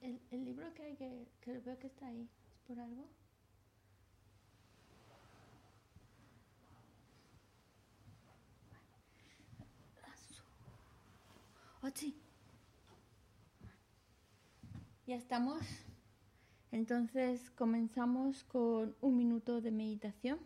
el, el libro que hay que, que veo que está ahí, ¿es por algo? Sí. Ya estamos. Entonces comenzamos con un minuto de meditación.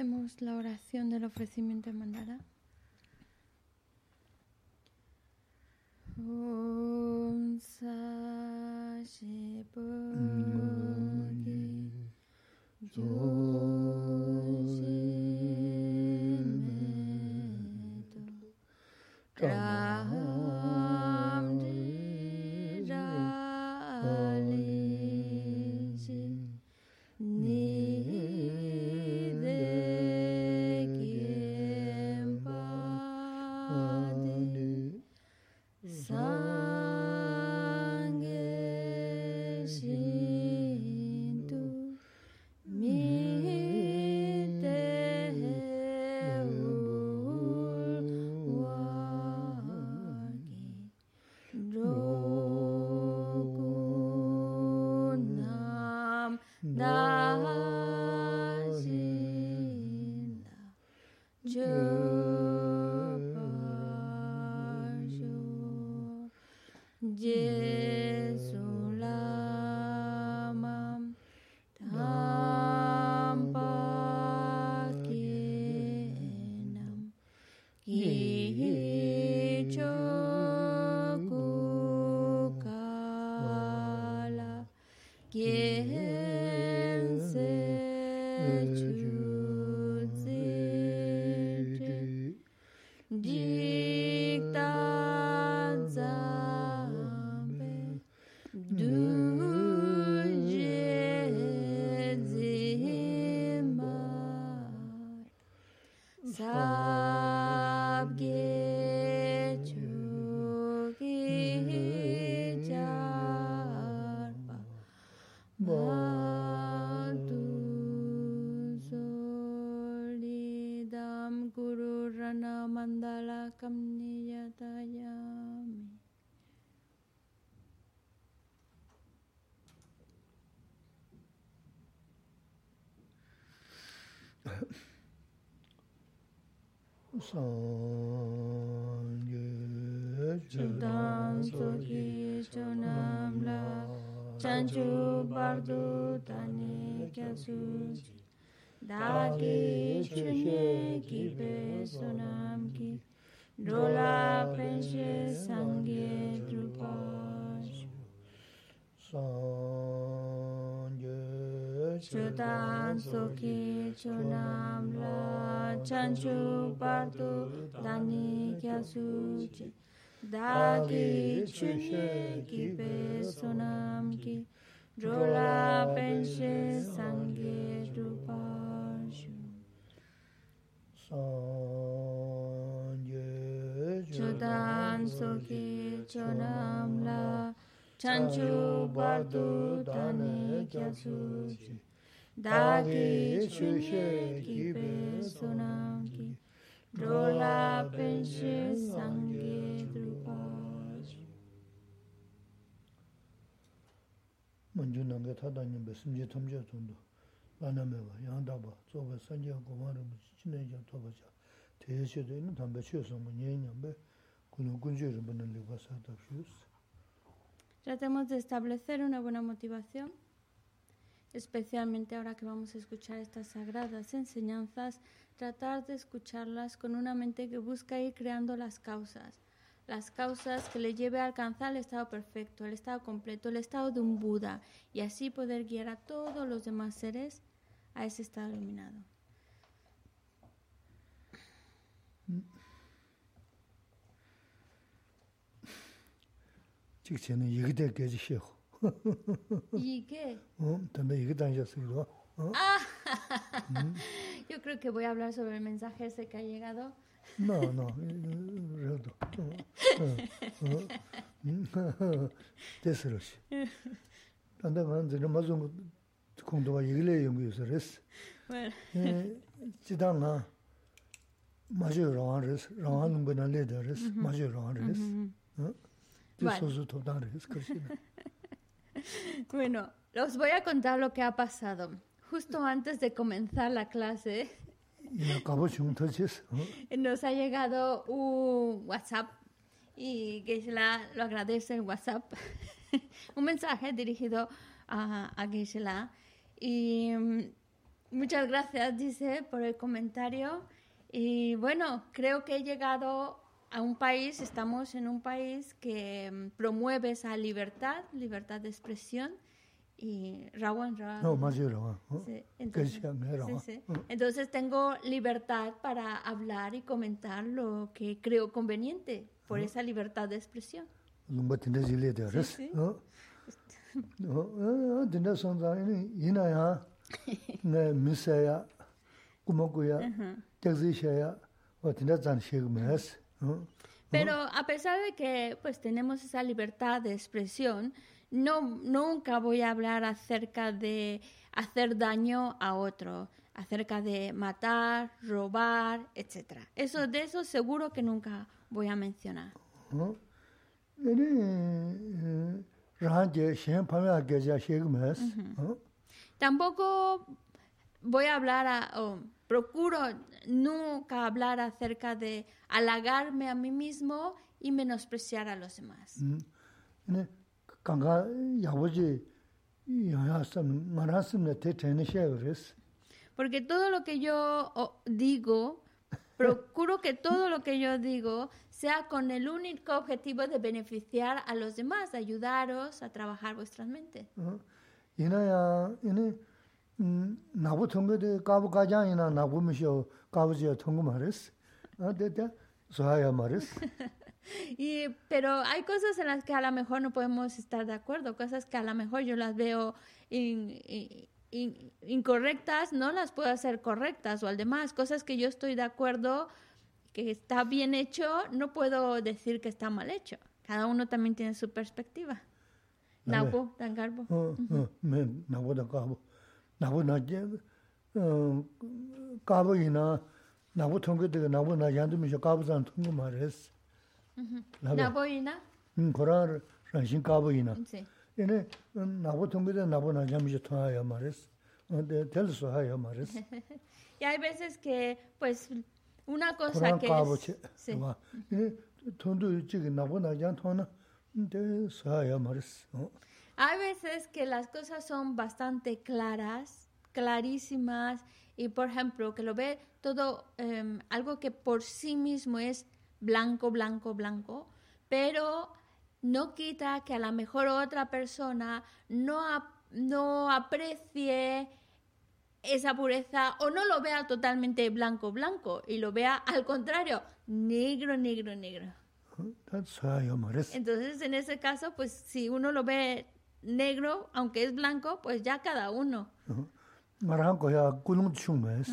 Hacemos la oración del ofrecimiento de mandala. Om Sa san yu chudan soki chunam la chanchu bardu tani kyasu dagi chunye ki be sunam ki dola penshe sangye drupash san yu chudan soki chunam la chanchu partu dani kya suchi da ki chunye ki pe sonam ki drola penshe sangye rupashu sangye chodan soki chonam la chanchu partu dani kya suchi dāgī chūshē kīpē sōnāṁ kī rōlā pēnshē sāṅgē drupāśu Manchū nāngā tātā nyambā simjē tamjā tōndu lāna mēwā, yāndā bā, tsōba sāngyā gōmā rāmbā chīnē yā tōba chā. Tēyā chē tē nā tāmbā chē sōngba nyē nyambā kūnā guñchē rāmbā nā līpa sā tāpshūs Tratemos de establecer una buena motivación especialmente ahora que vamos a escuchar estas sagradas enseñanzas, tratar de escucharlas con una mente que busca ir creando las causas, las causas que le lleve a alcanzar el estado perfecto, el estado completo, el estado de un Buda, y así poder guiar a todos los demás seres a ese estado iluminado. 이게 어, 근데 이게 당겼어요. Ah, yo creo que voy a hablar sobre el mensaje ese que ha llegado. No, no, yo 됐으로시. 근데 그런데 맞은 공도가 얘기를 연구해서 그랬어. 예, 지단나 맞아요. 라한레스, 라한 분한레더레스, 맞아요. 라한레스. 응? 그래서 저 도단레스 그러시네. Bueno, os voy a contar lo que ha pasado. Justo antes de comenzar la clase, nos ha llegado un WhatsApp y Gisela lo agradece el WhatsApp. un mensaje dirigido a, a Gisela. Y mm, muchas gracias, dice, por el comentario. Y bueno, creo que he llegado a un país, estamos en un país que mm, promueve esa libertad, libertad de expresión. Y Rawan Ra- no majo rawan Sí, entonces, me sí, rawan sí. Entonces tengo libertad para hablar y comentar lo que creo conveniente por esa libertad de expresión. lumba tinda zile de res sí. tinda sonza ina ya nga misa ya kumaku ya tekzi sha ya. Wa tinda zan sheg mes Pero a pesar de que pues tenemos esa libertad de expresión, no nunca voy a hablar acerca de hacer daño a otro, acerca de matar, robar, etcétera. Eso de eso seguro que nunca voy a mencionar. mes Tampoco voy a hablar, a- procuro nunca hablar acerca de halagarme a mí mismo y menospreciar a los demás. Porque todo lo que yo digo, procuro que todo lo que yo digo sea con el único objetivo de beneficiar a los demás, de ayudaros a trabajar vuestras mentes. Ina ya ene nabu thongge de kabu kajang ina nabu misho kabu je thonggu mares a de de soya mares Y, pero hay cosas en las que a lo mejor no podemos estar de acuerdo, cosas que a lo mejor yo las veo in- in- in- incorrectas, no las puedo hacer correctas o al demás, cosas que yo estoy de acuerdo, que está bien hecho, no puedo decir que está mal hecho. Cada uno también tiene su perspectiva. Naupo, Dangarbo. 나보 나제 까보이나 나보 통게데 나보 나 얀드미셔 까보산 통고 말레스 나보.이나? 음 고라 란신 까보이나. 얘네 나보 통게데 나보 나 얀미셔 통하여 말레스 근데 텔스 하여 말레스 ya hay veces que pues una cosa que es sí tondu chig na bo na yan tona de sa ya maris Hay veces que las cosas son bastante claras, clarísimas, y por ejemplo, que lo ve todo em, algo que por sí mismo es blanco, blanco, blanco, pero no quita que a lo mejor otra persona no, ap- no aprecie esa pureza o no lo vea totalmente blanco, blanco, y lo vea al contrario, negro, negro, negro. Entonces, en ese caso, pues si uno lo ve negro, aunque es blanco, pues ya cada uno. Chung mes.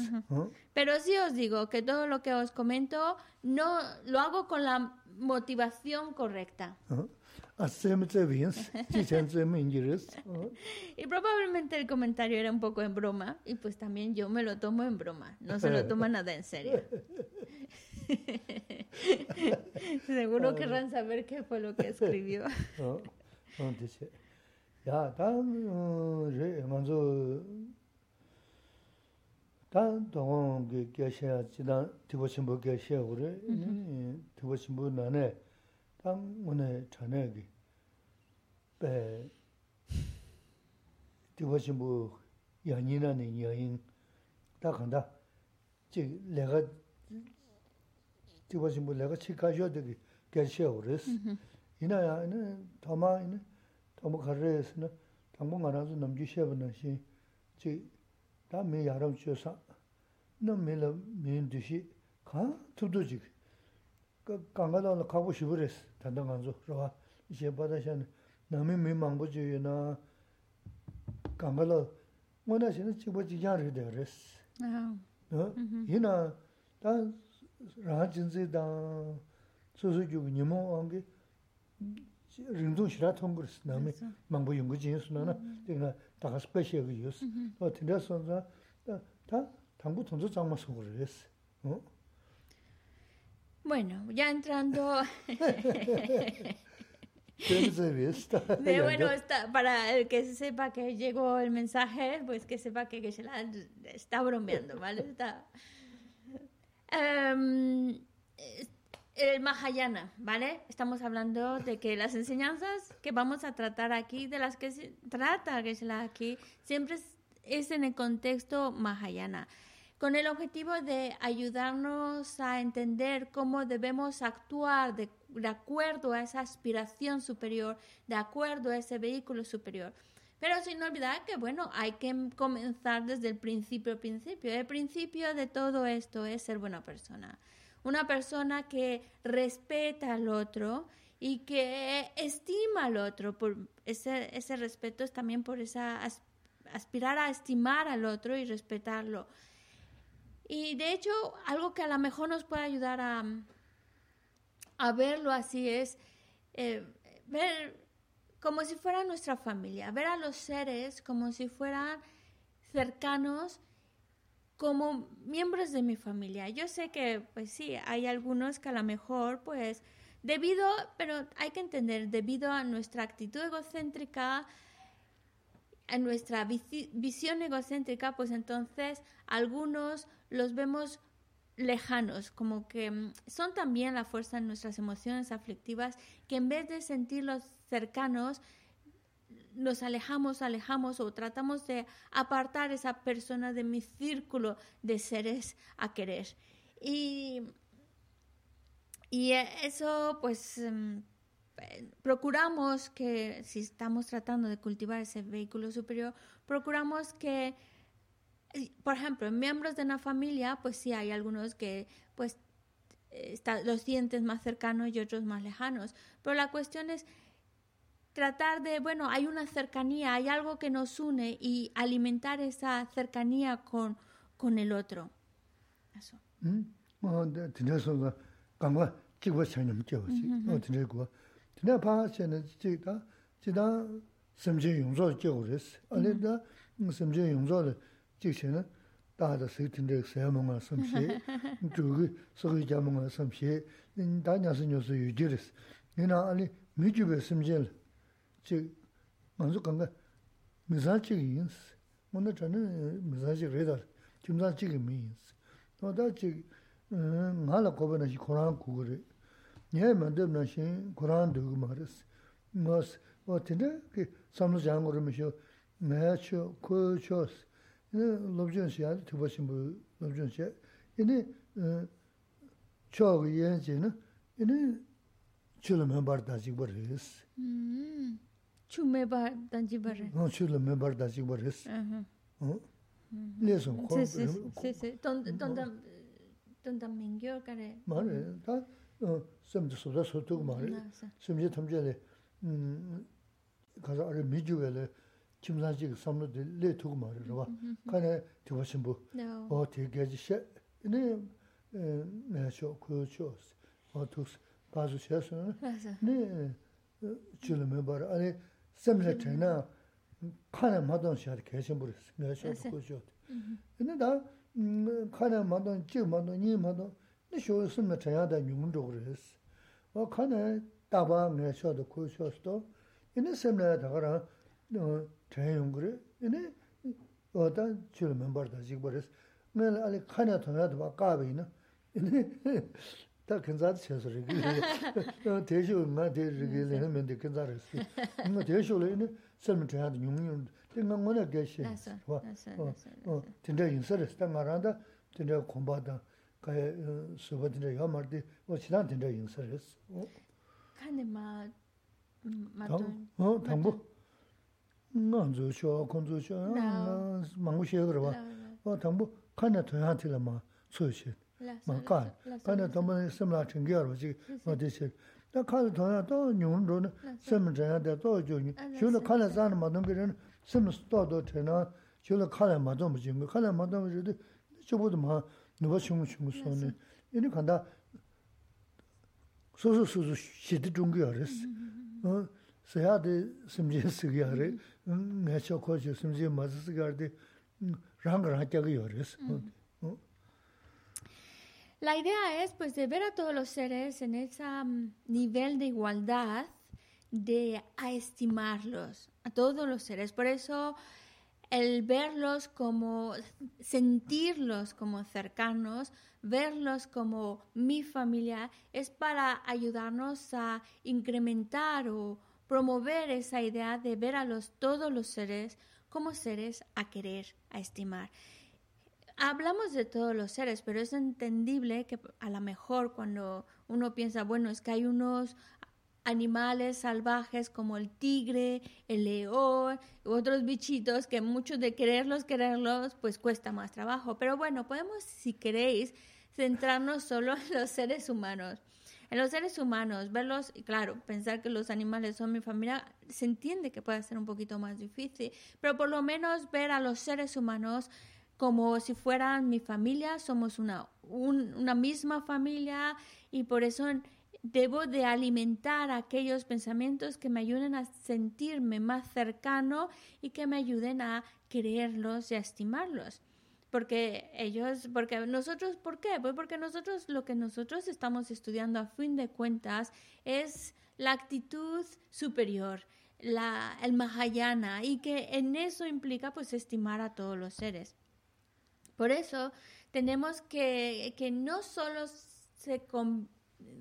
Pero sí os digo que todo lo que os comento no lo hago con la motivación correcta. y probablemente el comentario era un poco en broma y pues también yo me lo tomo en broma, no se lo toma nada en serio. Seguro querrán saber qué fue lo que escribió. Ya, 단 동원 그 계셔 지난 디보신부 계셔 우리 디보신부 나네 당 오늘 전에기 배 디보신부 연인하는 여인 딱 한다 지 내가 디보신부 내가 치가셔 되기 계셔 우리스 이나야는 더마는 tamu karayas na, tamu nga ranzu namju sheba na shi, chi, ta mi yaram chiyo sa, na mi la mi ndu shi, kaan tubdu jik, kanga dala kabu shibu res, tanda nganzu, rawa, ishe bada shan, nami mi mangbu chiyo na, kanga dala, ngana shi na chikba chikyan rida res. Yina, ta mm-hmm. raha jinzi dan, susu gyugu nimo wangi, rīngdō shirā tōngu rēs, nā mē māngbō yungu jīnsu nā nā, Bueno, ya entrando... bueno, está, para el que sepa que llegó el mensaje, pues que sepa que, que se la está bromeando, ¿vale? Está, um, el Mahayana, ¿vale? Estamos hablando de que las enseñanzas que vamos a tratar aquí, de las que se trata que la aquí, siempre es, en el contexto Mahayana, con el objetivo de ayudarnos a entender cómo debemos actuar de, de acuerdo a esa aspiración superior, de acuerdo a ese vehículo superior. Pero sin olvidar que, bueno, hay que comenzar desde el principio, principio. El principio de todo esto es ser buena persona una persona que respeta al otro y que estima al otro. Por ese, ese respeto es también por esa aspirar a estimar al otro y respetarlo. Y de hecho, algo que a lo mejor nos puede ayudar a, a verlo así es eh, ver como si fuera nuestra familia, ver a los seres como si fueran cercanos como miembros de mi familia. Yo sé que, pues sí, hay algunos que a lo mejor, pues, debido, pero hay que entender, debido a nuestra actitud egocéntrica, a nuestra visión egocéntrica, pues entonces algunos los vemos lejanos, como que mm, son también la fuerza de nuestras emociones aflictivas, que en vez de sentirlos cercanos, nos alejamos, alejamos o tratamos de apartar esa persona de mi círculo de seres a querer. Y, y eso, pues, em, procuramos que, si estamos tratando de cultivar ese vehículo superior, procuramos que, por ejemplo, miembros de una familia, pues sí hay algunos que, pues, los sientes más cercanos y otros más lejanos. Pero la cuestión es tratar de, bueno, hay una cercanía, hay algo que nos une y alimentar esa cercanía con, con el otro. Eso. Mm. chik yins, wanda chani mizan chik redar, chimzan chik mi yins. Wanda chik nga la koba na shi Koran kukuri, nyaya mandab na shi Koran dhugu maris. Mas, wa tinda ki samlu janguri mi shio, ngaya chio, kuyo chios, ina lobzhion siya, tuba shimbu lobzhion siya, ina chio gu ina, ina chilo mambar dajik baris. chume ba danji bare no chule me bar danji bare es hm le so ko sí sí sí don don da don da mingyo kare mare ta sem de so da so tu mare sem je tham je le 음 가서 아래 미주벨 에 김사지 섬로 le tu mare 봐 가네 되신 어 되게 시 네, 에, 내셔 그쇼 어 투스 가서 쳤어. 네. 줄면 봐. 아니 샘래 되나 칸에 마던 시할 계신 분 내가 쇼 보죠. 근데 나 칸에 마던 지 마던 니 마던 네 쇼 샘래 되야다 뉴문도 그랬어. 어 semre tena kane madon shari keshin buris, nga shari kushiyo. Ine mm-hmm. da mm, kane madon, jik madon, nyi madon, ni shio semre tena da nyumun dhuguris. Wa kane taba nga shari kushiyo sto, ine semre dhagara tena yunguri, ine oda chilo membar da jik buris. Nga ali kane tena dhaba kabi ina, ine 다 근자도 쳐서 이게 어 대쇼 나 대르게 내면 돼 근자를 쓰. 뭐 대쇼를 설명 좀 하도 용용 생각 뭐나 계시. 와. 어 진짜 인서를 쓰다 말한다. 진짜 공부하다. 가에 수업들이 요 말디 뭐 지난 진짜 인서를 했어. 어. 칸에마 맞던. 어 당부. 나저 쇼 공주 쇼. 나 망고 쉬어 그러 봐. 어 당부 칸에 토한테라 마. 소시. 마카 근데 너무 심라 챙겨로 지 어디시 나 카드 돈아 또 뉴런로 심자야 돼또 주니 줄로 칸에 사는 모든 그런 심스토도 되나 줄로 칸에 맞아 뭐지 칸에 맞아 뭐지 저보다 마 누가 chung chung 소네 이니 간다 소소소소 시디 중요하레스 어 세야데 심지 쓰기하레 내셔 코지 심지 맞으스 가르데 랑랑 하게 요레스 어 La idea es pues de ver a todos los seres en ese nivel de igualdad, de estimarlos, a todos los seres. Por eso el verlos como, sentirlos como cercanos, verlos como mi familia, es para ayudarnos a incrementar o promover esa idea de ver a los, todos los seres como seres a querer, a estimar hablamos de todos los seres, pero es entendible que a lo mejor cuando uno piensa, bueno, es que hay unos animales salvajes como el tigre, el león, u otros bichitos que muchos de quererlos, quererlos, pues cuesta más trabajo. Pero bueno, podemos, si queréis, centrarnos solo en los seres humanos. En los seres humanos, verlos, y claro, pensar que los animales son mi familia, se entiende que puede ser un poquito más difícil, pero por lo menos ver a los seres humanos como si fueran mi familia, somos una, una misma familia y por eso debo de alimentar aquellos pensamientos que me ayuden a sentirme más cercano y que me ayuden a quererlos y a estimarlos. Porque ellos, porque nosotros, ¿por qué? Pues porque nosotros, lo que nosotros estamos estudiando a fin de cuentas es la actitud superior, la, el Mahayana, y que en eso implica pues estimar a todos los seres. Por eso tenemos que, que no solo se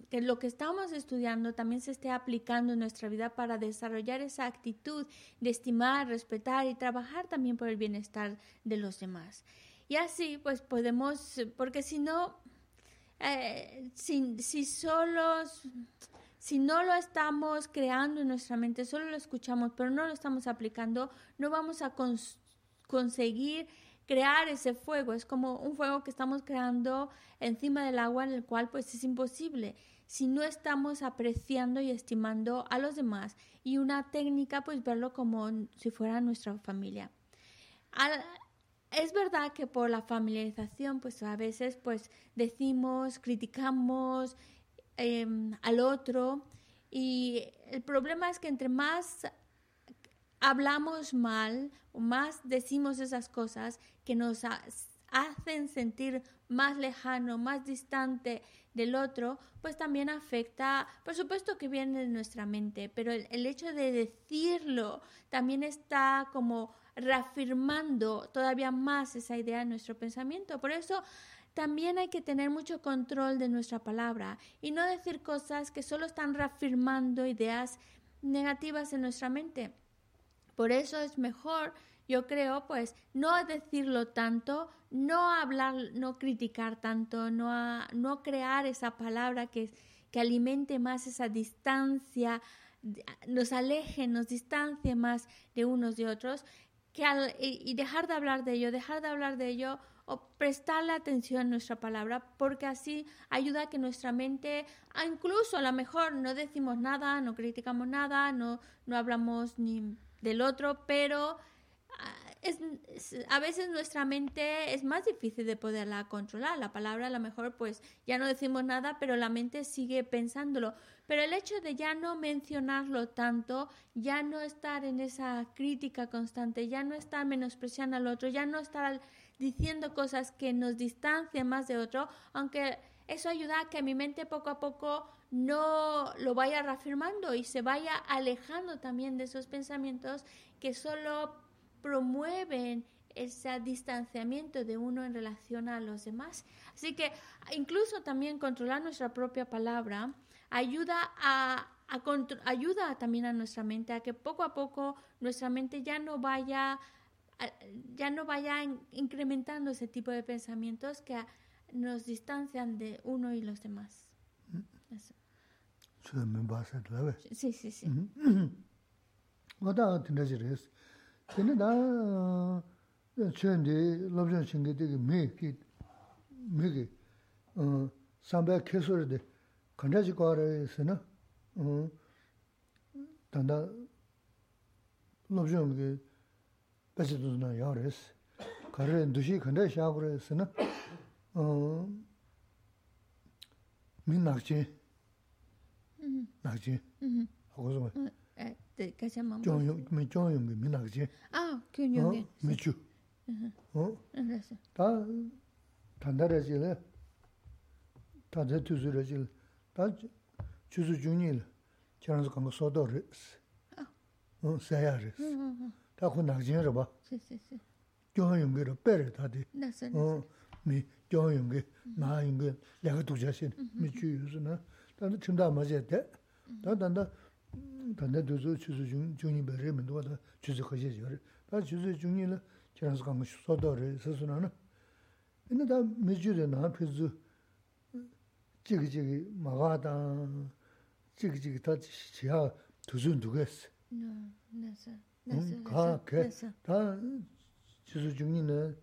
que lo que estamos estudiando también se esté aplicando en nuestra vida para desarrollar esa actitud de estimar, respetar y trabajar también por el bienestar de los demás. Y así pues podemos, porque si no, eh, si, si si no lo estamos creando en nuestra mente, solo lo escuchamos, pero no lo estamos aplicando, no vamos a conseguir crear ese fuego. Es como un fuego que estamos creando encima del agua en el cual pues es imposible si no estamos apreciando y estimando a los demás. Y una técnica pues verlo como si fuera nuestra familia. es verdad que por la familiarización pues a veces pues decimos, criticamos em, al otro y el problema es que entre más hablamos mal más decimos esas cosas que nos hacen sentir más lejano, más distante del otro, pues también afecta, por supuesto que viene de nuestra mente, pero el, hecho de decirlo también está como reafirmando todavía más esa idea en nuestro pensamiento. Por eso también hay que tener mucho control de nuestra palabra y no decir cosas que solo están reafirmando ideas negativas en nuestra mente. Por eso es mejor, yo creo, pues no decirlo tanto, no hablar, no criticar tanto, no, no crear esa palabra que, que alimente más esa distancia, nos aleje, nos distancie más de unos de otros, que y dejar de hablar de ello, dejar de hablar de ello o prestarle atención a nuestra palabra, porque así ayuda a que nuestra mente, incluso a lo mejor no decimos nada, no criticamos nada, no, no hablamos ni del otro, pero ah, es, a veces nuestra mente es más difícil de poderla controlar. La palabra a lo mejor pues ya no decimos nada, pero la mente sigue pensándolo. Pero el hecho de ya no mencionarlo tanto, ya no estar en esa crítica constante, ya no estar menospreciando al otro, ya no estar diciendo cosas que nos distancian más de otro, aunque eso ayuda a que mi mente poco a poco no lo vaya reafirmando y se vaya alejando también de esos pensamientos que solo promueven ese distanciamiento de uno en relación a los demás. Así que incluso también controlar nuestra propia palabra ayuda a, ayuda también a nuestra mente a que poco a poco nuestra mente ya no vaya ya no vaya incrementando ese tipo de pensamientos que nos distancian de uno y los demás. Eso. tsue mienpa se tuwa we. Si, si, si. Wata tinda chi res. Tene da tsue ndi lobzhan shingi digi mi ki, mi ki, sambaya keso rade, kanda chi kwa re se na, tanda lobzhan ki pechi tuzna ya res. Kare ndushi kanda shaa kore se na, mi nakchin, 낙지? 하고서 에 가자 마마 종용 미 종용이 미 낙지? 아 균용이 미추. 어? 알았어. 다 단다라지네. 다제 투즈라지. 다 주주 중일 저런서 간거 소도르스 어 사야르스 다 혼나지네 봐. 세세세. 종용이로 빼를 다디 나선 어.미 gyōng yōng gī, nā yōng gī, lā gā dōjā shēn, mī chū yō sō na, 단도 춘다 맞을 때 단단다 단다 두수 추수 중 중이 버려 민도 다 추수 거지 저. 다 추수 중이는 지나서 간 것이 소도를 스스로는 근데 다 미주에 나 피즈 지기지기 마가다 지기지기 다 지야 두순 두겠어. 네. 네서. 네서. 다 추수 중이는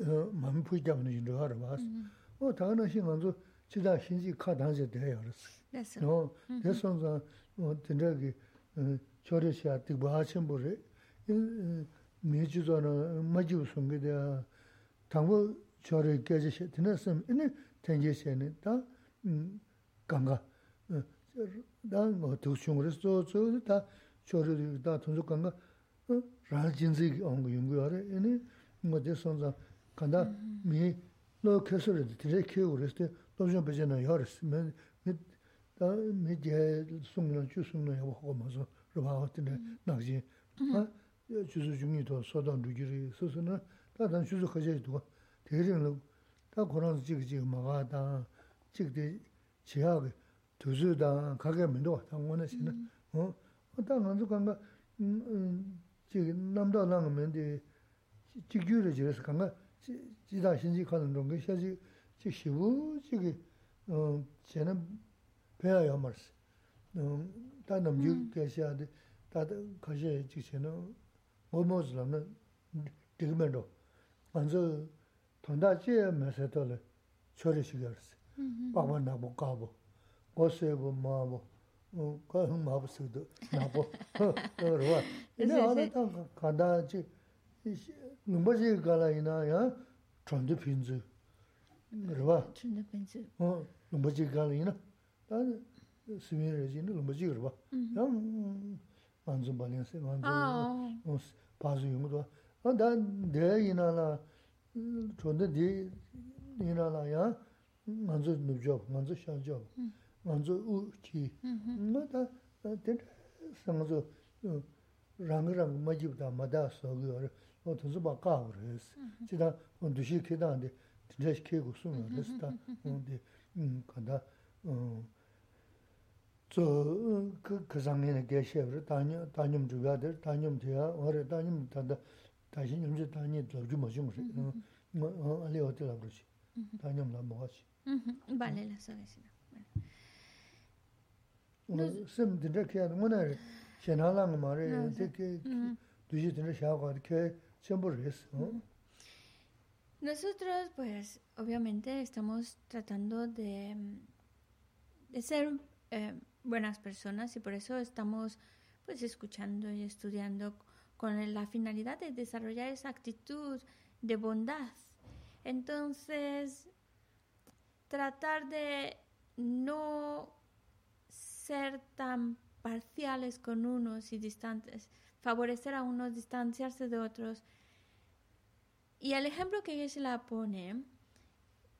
어 마음 푸이다 하는 줄 알아 봤어. 어 다른 신간도 지다 신지 카단제 돼요. 그래서 너 대선자 뭐 된다기 저래시야 뜨고 하신 분이 매주잖아 마주 송게데 당고 저래 깨지시 드났음 이네 텐제시에는 다 강가 난뭐 도시용으로서 저다 저래 다 돈적 강가 라진지 온거 연구하래. 이네 뭐 대선자 간다. 미 lo kesore dire kyo reste 제 송년 주송년 하고 하면서 로바 같은데 나지 아 주수 중이도 소단 루기리 소소는 다단 주수 가져도 대리는 다 그런 지기 지금 막아다 지기 지하게 두수다 가게 면도 당원에서는 어 어떤 먼저 간가 음 지금 남도 나가면데 지규를 지어서 간가 지다 신지 가는 게 사실 지 시부 지기 어 쟤는 pēyā yā mārsi. Tā nām yū kēshiyā dī, tā kāshiyā yā chī chī nā, ngō mō sī lām nā dīg mē rō. Ānzu tōndā chī yā mē sē tō lē, chō rī shī gā rī sī. Pākwa nā bō kā bō, gō sē bō mā bō, kā hūng mā bō sī dō, nā bō, rō wā. 다 스미르 진도 너무 지그러 봐. 음. 완전 발연세 완전 어 바즈 용도. 아다 rwa. Chunda penchi. O, lumbaji kaali ina. Ta sumi raji ina lumbaji rwa. Mm-hmm. Ya manzum bali nasi, manzum ah, oh. pazu yungu rwa. A da daya ina la, chunda di ina la ya manzu nubjob, manzu shanjob, mm-hmm. manzu u chi. Mm-hmm. Na ta ten sangzu rangi rangi majib da mada sogo yore. O tuzu ba kaa 진짜 계고 숨어 됐다. 근데 음 간다. 어 저 그, 상면에 계셔버 다녀 다녀 주가들 다녀 돼야 어레 다녀 단다 다시 님제 다녀 저주 뭐 좀. 뭐 알리 어디라 그러지. 다녀 나 뭐하지. 음. vale la sabesina. Bueno. 좀 드르게 하는 거는 제나랑 말에 되게 두지 드르 샤고 이렇게 전부를 했어. Nosotros, pues, obviamente estamos tratando de, de ser eh, buenas personas y por eso estamos pues escuchando y estudiando con la finalidad de desarrollar esa actitud de bondad. Entonces, tratar de no ser tan parciales con unos y distantes, favorecer a unos, distanciarse de otros. Y el ejemplo que se la pone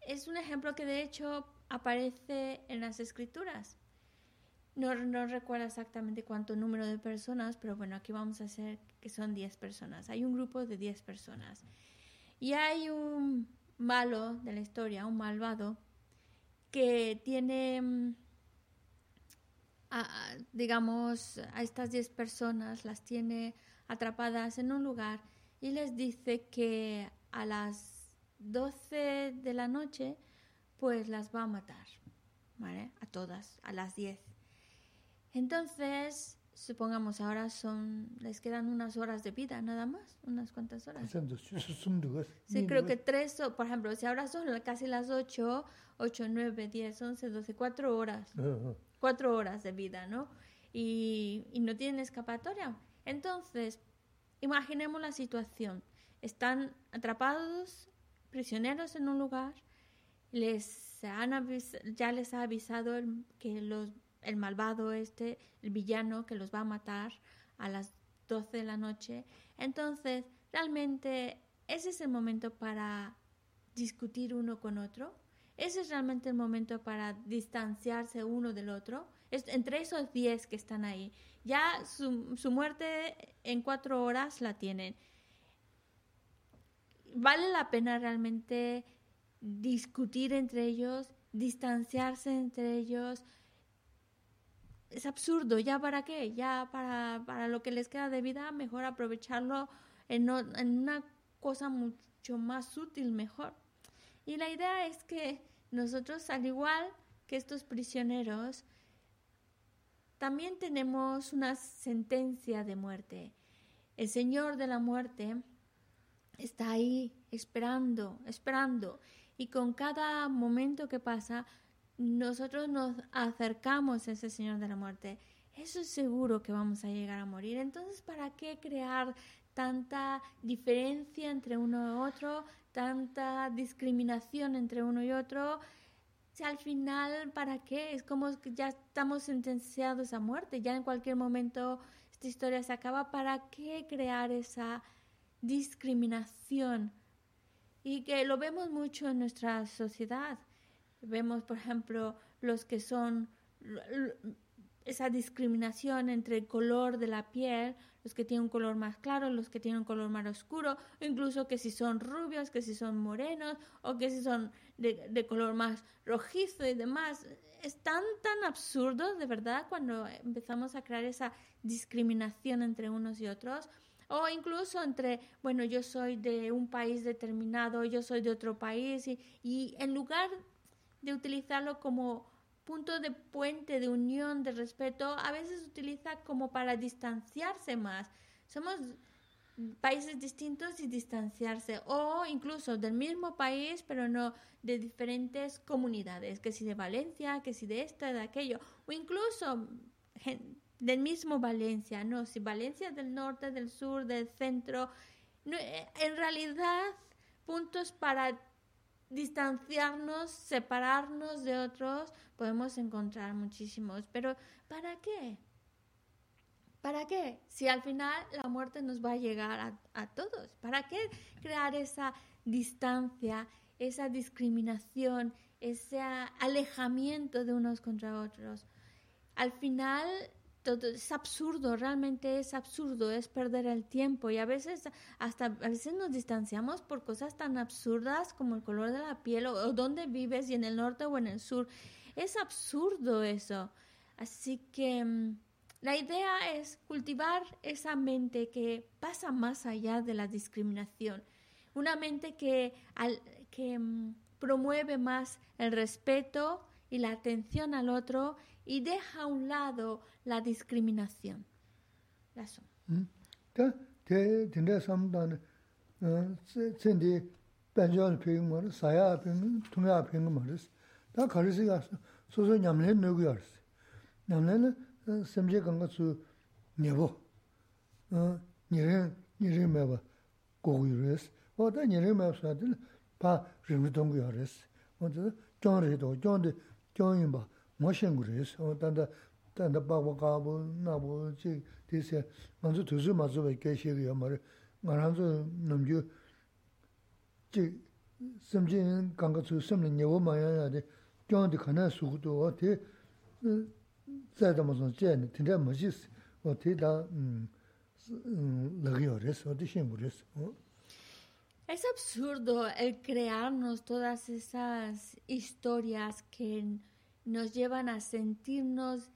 es un ejemplo que de hecho aparece en las escrituras. No, no recuerdo exactamente cuánto número de personas, pero bueno, aquí vamos a hacer que son 10 personas. Hay un grupo de 10 personas. Y hay un malo de la historia, un malvado, que tiene, mm, digamos, a estas 10 personas, las tiene atrapadas en un lugar y les dice que a las 12 de la noche, pues las va a matar, ¿vale? A todas, a las 10. Entonces, supongamos ahora son, les quedan unas horas de vida nada más, unas cuantas horas. Sí, creo que tres, por ejemplo, si ahora son casi las ocho, ocho, nueve, diez, once, doce, cuatro horas, cuatro horas de vida, ¿no? Y, y no tienen escapatoria. Entonces, imaginemos la situación. Están atrapados, prisioneros en un lugar, les han ya les ha avisado que los el malvado este, el villano que los va a matar a las 12 de la noche. Entonces, realmente ese es el momento para discutir uno con otro. Ese es realmente el momento para distanciarse uno del otro. Es, entre esos 10 que están ahí, ya su, muerte en cuatro horas la tienen. Vale la pena realmente discutir entre ellos, distanciarse entre ellos, es absurdo, ¿ya para qué? Ya para, para lo que les queda de vida, mejor aprovecharlo en, en una cosa mucho más útil, mejor. Y la idea es que nosotros, al igual que estos prisioneros, también tenemos una sentencia de muerte. El Señor de la muerte está ahí esperando, esperando. Y con cada momento que pasa, nosotros nos acercamos a ese Señor de la muerte, eso es seguro que vamos a llegar a morir. Entonces, ¿para qué crear tanta diferencia entre uno y otro, tanta discriminación entre uno y otro? Si al final, ¿para qué? Es como que ya estamos sentenciados a muerte, ya en cualquier momento esta historia se acaba. ¿Para qué crear esa discriminación? Y que lo vemos mucho en nuestra sociedad Vemos, por ejemplo, los que son esa discriminación entre el color de la piel, los que tienen un color más claro, los que tienen un color más oscuro, incluso que si son rubios, que si son morenos o que si son de, de color más rojizo y demás. Es tan, tan absurdo, de verdad, cuando empezamos a crear esa discriminación entre unos y otros. O incluso entre, bueno, yo soy de un país determinado, yo soy de otro país, y, y en lugar de utilizarlo como punto de puente, de unión, de respeto, a veces utiliza como para distanciarse más. Somos países distintos y distanciarse, o incluso del mismo país, pero no de diferentes comunidades, que si de Valencia, que si de esta, de aquello, o incluso del mismo Valencia, no, si Valencia del norte, del sur, del centro, eh, en realidad puntos para distanciarnos, separarnos de otros, podemos encontrar muchísimos. Pero ¿para qué? ¿Para qué? Si al final la muerte nos va a llegar a, todos. ¿Para qué crear esa distancia, esa discriminación, ese alejamiento de unos contra otros? Al final es absurdo, realmente es absurdo, es perder el tiempo y a veces hasta a veces nos distanciamos por cosas tan absurdas como el color de la piel o, dónde vives y en el norte o en el sur. Es absurdo eso. Así que mm, la idea es cultivar esa mente que pasa más allá de la discriminación, una mente que, al, que mm, promueve más el respeto y la atención al otro y deja a un lado la discriminación. Razón. Mm. Te te tendré samdan uh, sendi penjon ping mo saya ping tumya ping mo res. Da karisi ga so so nyamle no gu yars. Nyamle ne semje gang ga su nebo. Uh, nyere nyere me ba go gu res. O da nyere me sa dil pa rim dong gu yars. O da jon re do jon de jon yin ba. mo shen gu res, tanda tanda bakwa kaabu, nabu, chi, ti se, manzu tuzu mazu bay kaya shegi ya mara, nga ranzu namgyu, chi, samji kanga tsu samli nyewo maya ya de, kyaan di khana sugu tu, o te, zayda mazon chaya ni, tinda majis, o te da, lagyo res, o te shen gu res. Es absurdo el crearnos todas esas historias que... En... nos llevan a sentirnos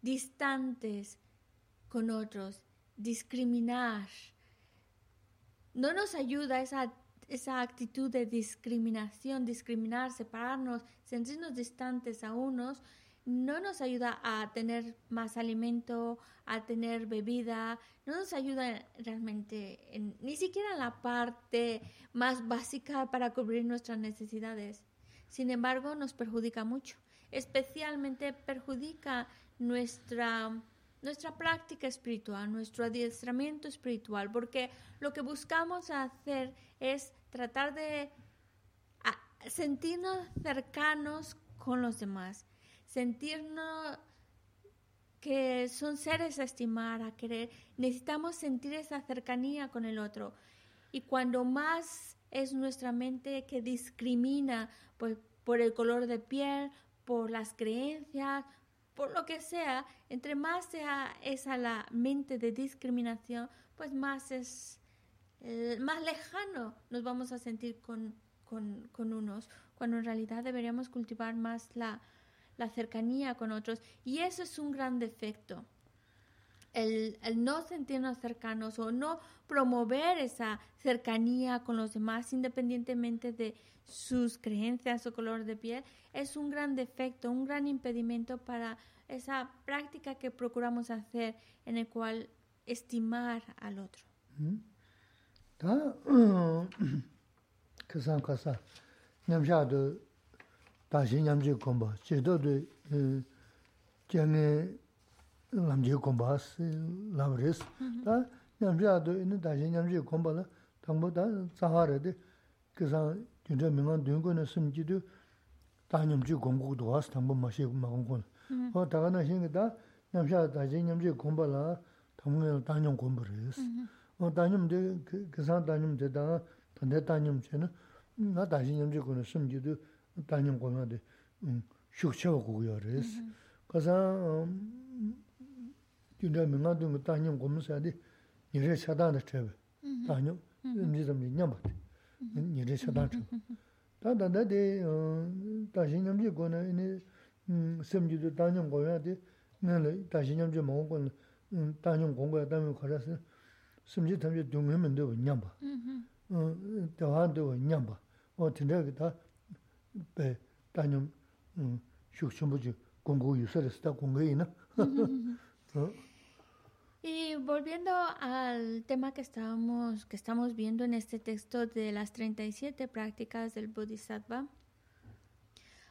distantes con otros, discriminar. No nos ayuda esa, esa actitud de discriminación, discriminar, separarnos, sentirnos distantes a unos, no nos ayuda a tener más alimento, a tener bebida, no nos ayuda realmente ni siquiera en la parte más básica para cubrir nuestras necesidades. Sin embargo, nos perjudica mucho. Especialmente perjudica nuestra, nuestra práctica espiritual, nuestro adiestramiento espiritual, porque lo que buscamos hacer es tratar de sentirnos cercanos con los demás sentirnos que son seres a estimar, a querer. Necesitamos sentir esa cercanía con el otro. Y cuando más es nuestra mente que discrimina pues, por el color de piel, por las creencias, por lo que sea, entre más sea esa la mente de discriminación, pues más es eh, más lejano nos vamos a sentir con, con unos, cuando en realidad deberíamos cultivar más la, la cercanía con otros. Y eso es un gran defecto. El, no sentirnos cercanos o no promover esa cercanía con los demás independientemente de sus creencias o color de piel es un gran defecto, un gran impedimento para esa práctica que procuramos hacer en el cual estimar al otro. ñamchī lamje kumbha lam res ta nyamje ado ini dashi nyamje kumbha la tangbo ta tsaha re de kisang yunja mingan dungo na simji du ta nyamje kumbu duwas tangbo mashi magungu mm-hmm. na mm-hmm. o taga na shingi ta nyamje ado dashi nyamje kumbha la tangbo ya tanyam kumbu res o tanyam de kisang tanyam de ta tante tanyam che na na dashi nyamje kumbu simji du tanyam kumbu de mm, shukchewa kukuyo res mm-hmm. kasang gyunda mi nga dunga tanyam gomu sayadi nire shadana chayba, mm-hmm. tanyam mm-hmm. mzi zamzi nyamba, mm-hmm. nire shadana chayba. Ta tanda de tashi nyamji gona ini mm, semji do tanyam goya de nala tashi nyamji mawa gona mm, tanyam gongaya tanyam kharasi semji tamji dunga mi ndewa nyamba, dewa mm, ndewa nyamba, o tinda ki ta pe tanyam shuk chumbuji gongo yusarasi ta gongayi na. Y volviendo al tema que estábamos que estamos viendo en este texto de las 37 prácticas del Bodhisattva,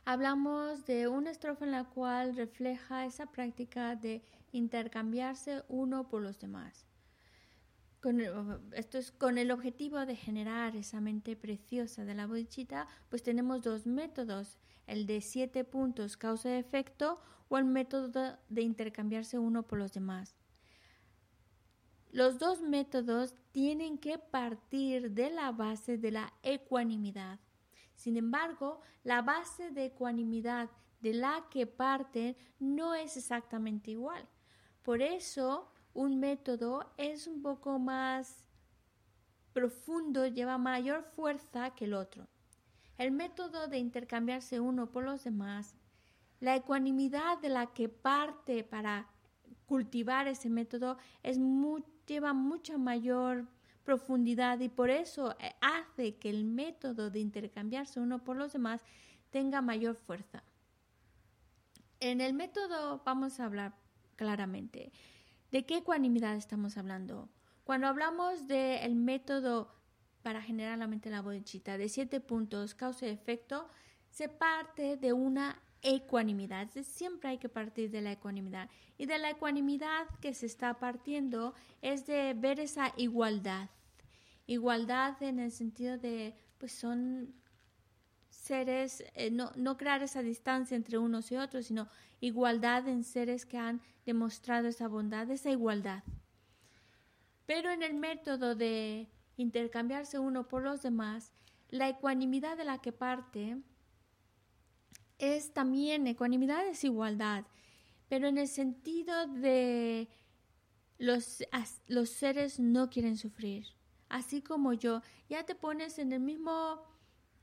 hablamos de una estrofa en la cual refleja esa práctica de intercambiarse uno por los demás esto es con el objetivo de generar esa mente preciosa de la bodhicitta, pues tenemos dos métodos, el de siete puntos causa-efecto o el método de intercambiarse uno por los demás. Los dos métodos tienen que partir de la base de la ecuanimidad. Sin embargo, la base de ecuanimidad de la que parten no es exactamente igual. Por eso, un método es un poco más profundo, lleva mayor fuerza que el otro. El método de intercambiarse uno por los demás, la ecuanimidad de la que parte para cultivar ese método es lleva mucha mayor profundidad y por eso eh, hace que el método de intercambiarse uno por los demás tenga mayor fuerza. En el método vamos a hablar claramente. ¿De qué ecuanimidad estamos hablando? Cuando hablamos del método para generar la mente la bodhicitta de siete puntos, causa y efecto, se parte de una ecuanimidad. Siempre hay que partir de la ecuanimidad. Y de la ecuanimidad que se está partiendo es de ver esa igualdad. Igualdad en el sentido de, pues son seres, eh, no, no crear esa distancia entre unos y otros, sino igualdad en seres que han demostrado esa bondad, esa igualdad. Pero en el método de intercambiarse uno por los demás, la ecuanimidad de la que parte es también ecuanimidad es igualdad, pero en el sentido de los, los seres no quieren sufrir, así como yo, ya te pones en el mismo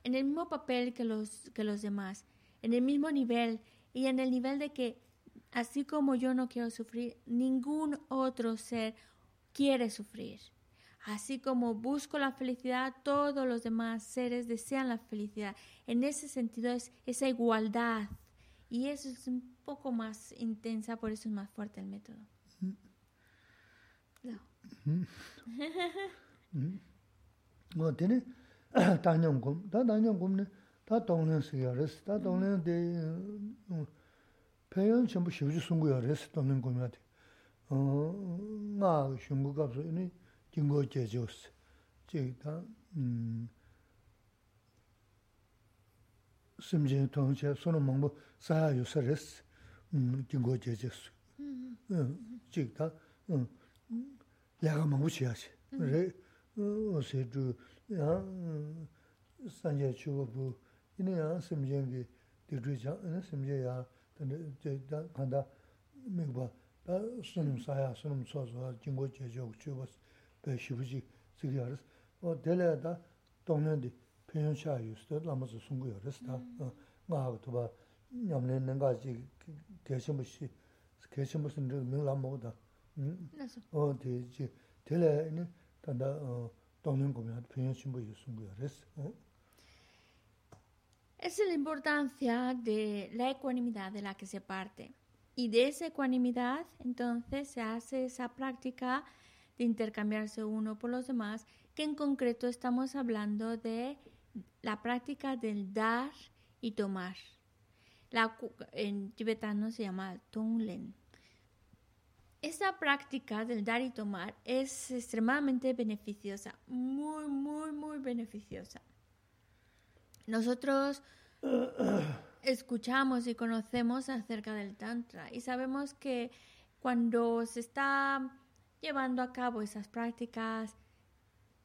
en el mismo papel que los que los demás, en el mismo nivel y en el nivel de que así como yo no quiero sufrir, ningún otro ser quiere sufrir. Así como busco la felicidad, todos los demás seres desean la felicidad. En ese sentido es esa igualdad. Y eso es un poco más intensa, por eso es más fuerte el método. No. No, shungu kapsu ini jingo che jos che ta mm, sim jin tong che sono mangbo sa yu sa res mm, jingo che jos mm-hmm. mm, che ta la ga mangbo che mm-hmm. ya re o se ju ya san je chu bu ine ya sim jin ge de ju ja sim je ya ta de ta kan da me ba ta sunum sa ya sunum so so jingo che jo chu bas. Pe shibuji, sigi yaris. O penyon cha yus, sungu yaris. O sungu yaris. Es la importancia de la ecuanimidad de la que se parte. Y de esa ecuanimidad, entonces, se hace esa práctica de intercambiarse uno por los demás, que en concreto estamos hablando de la práctica del dar y tomar. La, en tibetano se llama Tonglen. Esa práctica del dar y tomar es extremadamente beneficiosa, muy, muy, muy beneficiosa. Nosotros escuchamos y conocemos acerca del Tantra y sabemos que cuando se está llevando a cabo esas prácticas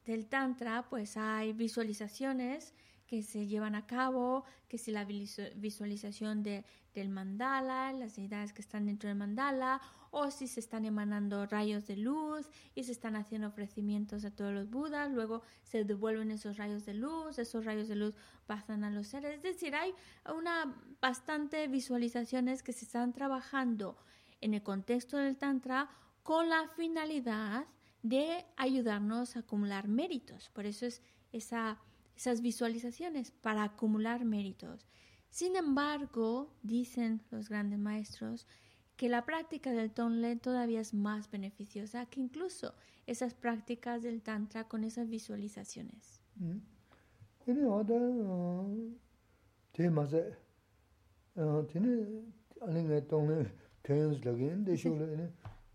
del Tantra, pues hay visualizaciones que se llevan a cabo, que si la visualización de, del mandala, las deidades que están dentro del mandala, o si se están emanando rayos de luz y se están haciendo ofrecimientos a todos los budas, luego se devuelven esos rayos de luz, esos rayos de luz pasan a los seres, es decir, hay una bastante visualizaciones que se están trabajando en el contexto del tantra con la finalidad de ayudarnos a acumular méritos, por eso es esa esas visualizaciones para acumular méritos. Sin embargo, dicen los grandes maestros, que la práctica del tonle todavía es más beneficiosa que incluso esas prácticas del tantra con esas visualizaciones.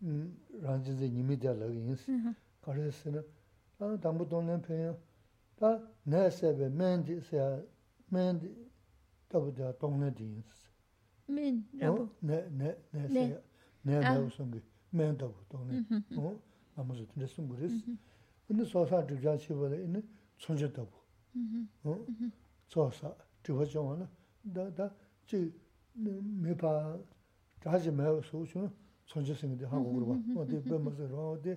rāñcīnzi nīmi dhā lāgī yīnsi, kārī sī na, tā dāmbu tōnglēn pēyā, tā nā sēbē mēn dī sēyā, mēn dī tabu dhā tōnglēn dī yīnsi. Mēn, rābu? Nē, nē, nē sēyā, nē nā wū sōngi, mēn tabu tōnglēn, nāma sō tīne sōngu rīs. Ini sōsā dhikjā chīpa dā, ini tsōngchā tabu. Sōsā, dhikwa chōngwa na, dā, dā, chī, mī pā, dhā chī mē wā sō chōngwa, chōng, chōng chē sēngi dī hā gu gu rwa. Wā dī bē mā sē rwa, wā dī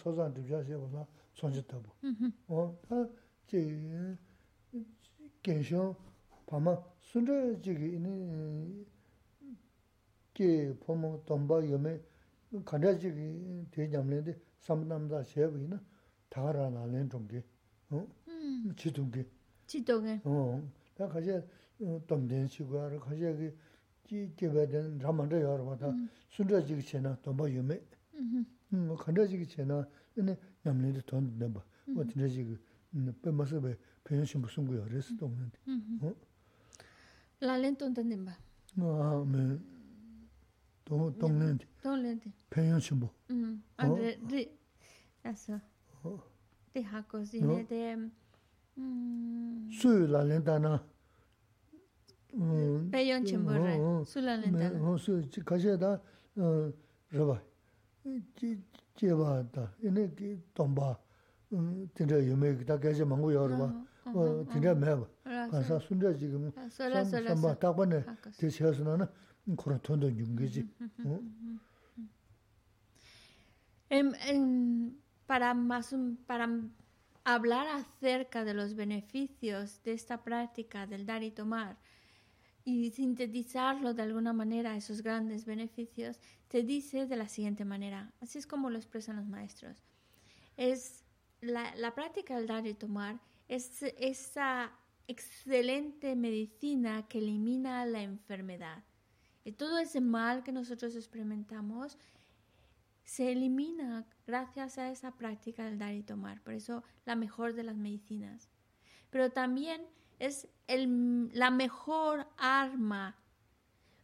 sō sā dhū jā chī wā lā, chōng chē tabu. Wā, dā, 제 견쇼 파마 순저 지기 이 게 포모 돈바 요메 간다지기 대장면데 삼남자 제부이나 다가라 나는 좀게 어 지동게 지동게 어다 가지 돈된 시고를 가지 그 지게베된 라만데 여러분다 순저 지기 전에 돈바 요메 음 간다지기 전에 근데 남네도 돈 내봐 어떻게 지기 La lento entendimba. 아, 네. 또 동네인데. 동네인데. 평양 친구. 음. 아, 네. 네. 알았어. 어. 네, 하고 지네 데 음. 수라렌다나. 음. 평양 친구래. 수라렌다나. 어, 수 가셔다 어, 저봐. 지 제바다. 이네 기 동바. 음, 진짜 유명하게 다 가 Peyon Para más, para hablar acerca de los beneficios de esta práctica del dar y tomar, y sintetizarlo de alguna manera esos grandes beneficios te dice de la siguiente manera así es como lo expresan los maestros es la, la práctica del dar y tomar es esa excelente medicina que elimina la enfermedad. Y todo ese mal que nosotros experimentamos se elimina gracias a esa práctica del dar y tomar. Por eso la mejor de las medicinas. Pero también es la mejor arma.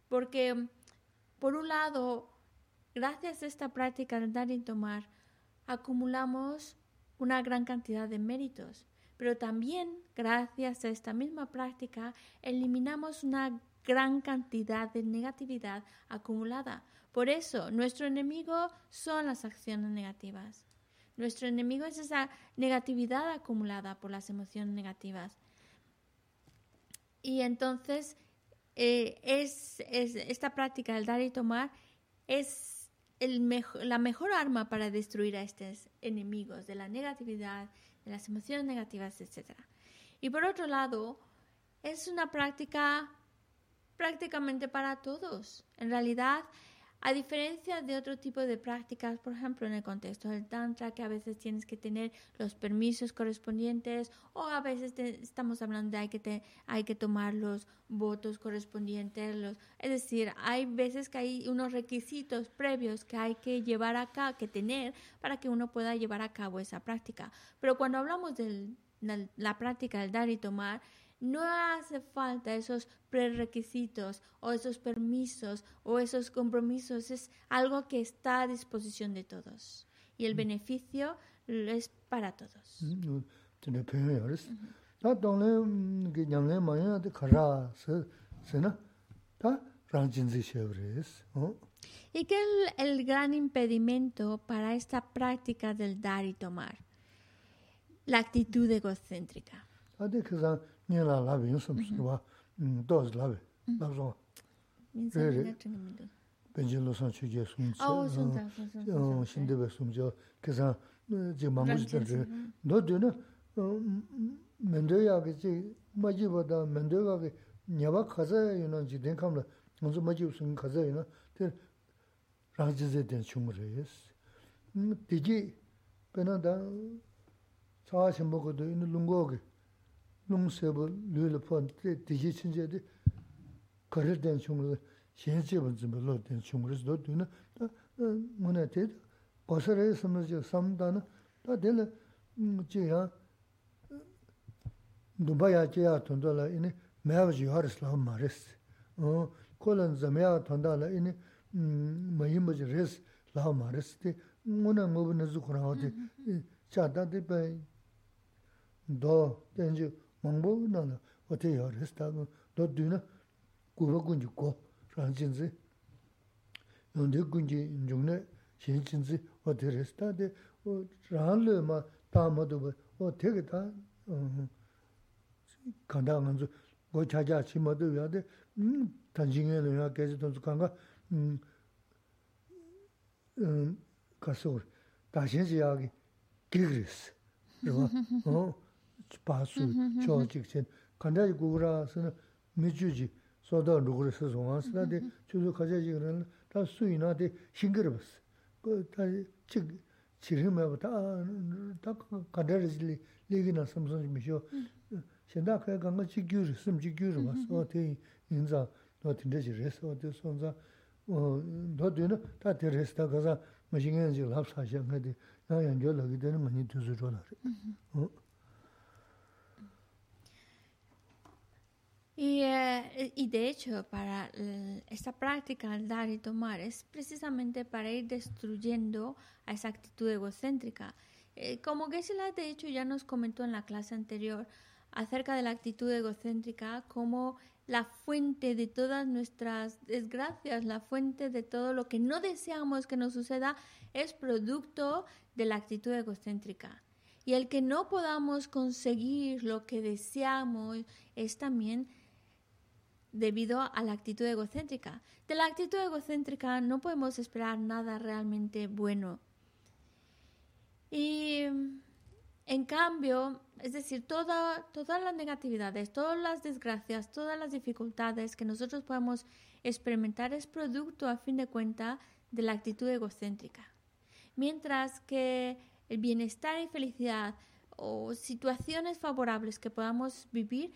Porque, por un lado, gracias a esta práctica del dar y tomar, acumulamos una gran cantidad de méritos pero también gracias a esta misma práctica eliminamos una gran cantidad de negatividad acumulada. Por eso, nuestro enemigo son las acciones negativas. Nuestro enemigo es esa negatividad acumulada por las emociones negativas. Y entonces, eh, es, esta práctica, el dar y tomar, es el la mejor arma para destruir a estos enemigos de la negatividad de las emociones negativas, etc. Y por otro lado, es una práctica prácticamente para todos. En realidad, a diferencia de otro tipo de prácticas, por ejemplo, en el contexto del Tantra, que a veces tienes que tener los permisos correspondientes, o a veces estamos hablando de hay que, hay que tomar los votos correspondientes. Los, es decir, hay veces que hay unos requisitos previos que hay que llevar a cabo, que tener para que uno pueda llevar a cabo esa práctica. Pero cuando hablamos de la práctica del dar y tomar, no hace falta esos prerequisitos o esos permisos o esos compromisos, es algo que está a disposición de todos y el mm. beneficio es para todos. ¿Y qué es el gran impedimento para esta práctica del dar y tomar? La actitud egocéntrica. nye la labi yung sum sukiwa dozi labi, labi zongwa. Riri, benji lo san chu je sum chi, shindebe sum jo, kisan ji mangu chi tanzi. No du na, mendo ya ki chi maji wada, mendo ya ki nyaba kaza ya yun ji den kamla, nganzu maji usung kaza ya yun, ten rangzi ze den chung reyes. Digi, pena da, cawa shimbo kodo yun lungo ki, nung sebu lu lu pon digi chinje di karir den chungri shen chebu zimba lo den chungri do du na muna te basa raya samazhiya samda na ta dela chi ya dhubba ya chi ya tondo la ini mayab ji yuhar islam ma res kolan za mayab tonda la ini mayimba ji res la ma res di muna ngobu nazu kurang wadi cha da di bay do tenji 망보 나는 어떻게 열했다고 너 뒤는 구로군지 고 란진지 연대 군지 중에 신진지 어떻게 했다데 어 란르마 담아도 어 되게 다 간다는 저 고차자 심어도 야데 음 단징에 내가 계속 돈 간가 음 가서 다시 이야기 길그스 그리고 어 바수 저 직진 간다지 구라서는 미주지 소다 누구를 써서 왔는데 주소 가자지 그러는 다 수이나데 싱그러웠어 그다 즉 지름에부터 다 가다지 얘기나 섬섬 미쇼 현다 그 간거 지규를 섬 지규를 왔어 대 인자 너 된대지 그래서 어디 손자 어 너도는 다 데레스다 가서 마신gen지 랍사셔 근데 나 연결하게 되는 많이 두서 어 Y, eh, y de hecho, para esta práctica, el dar y tomar, es precisamente para ir destruyendo a esa actitud egocéntrica. Eh, como Gesela, de hecho, ya nos comentó en la clase anterior acerca de la actitud egocéntrica como la fuente de todas nuestras desgracias, la fuente de todo lo que no deseamos que nos suceda, es producto de la actitud egocéntrica. Y el que no podamos conseguir lo que deseamos es también debido a la actitud egocéntrica. De la actitud egocéntrica no podemos esperar nada realmente bueno. Y en cambio, es decir, toda, todas las negatividades, todas las desgracias, todas las dificultades que nosotros podemos experimentar es producto, a fin de cuentas, de la actitud egocéntrica. Mientras que el bienestar y felicidad o situaciones favorables que podamos vivir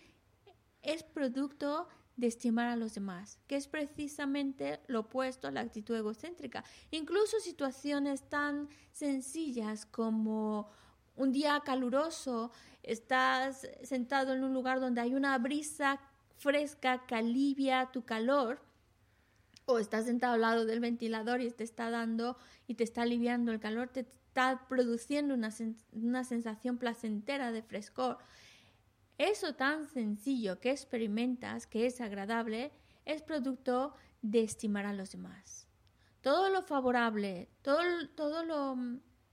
es producto de estimar a los demás, que es precisamente lo opuesto a la actitud egocéntrica. Incluso situaciones tan sencillas como un día caluroso, estás sentado en un lugar donde hay una brisa fresca que alivia tu calor, o estás sentado al lado del ventilador y te está dando y te está aliviando el calor, te está produciendo una, una sensación placentera de frescor. Eso tan sencillo que experimentas, que es agradable, es producto de estimar a los demás. Todo lo favorable, todo, todo lo,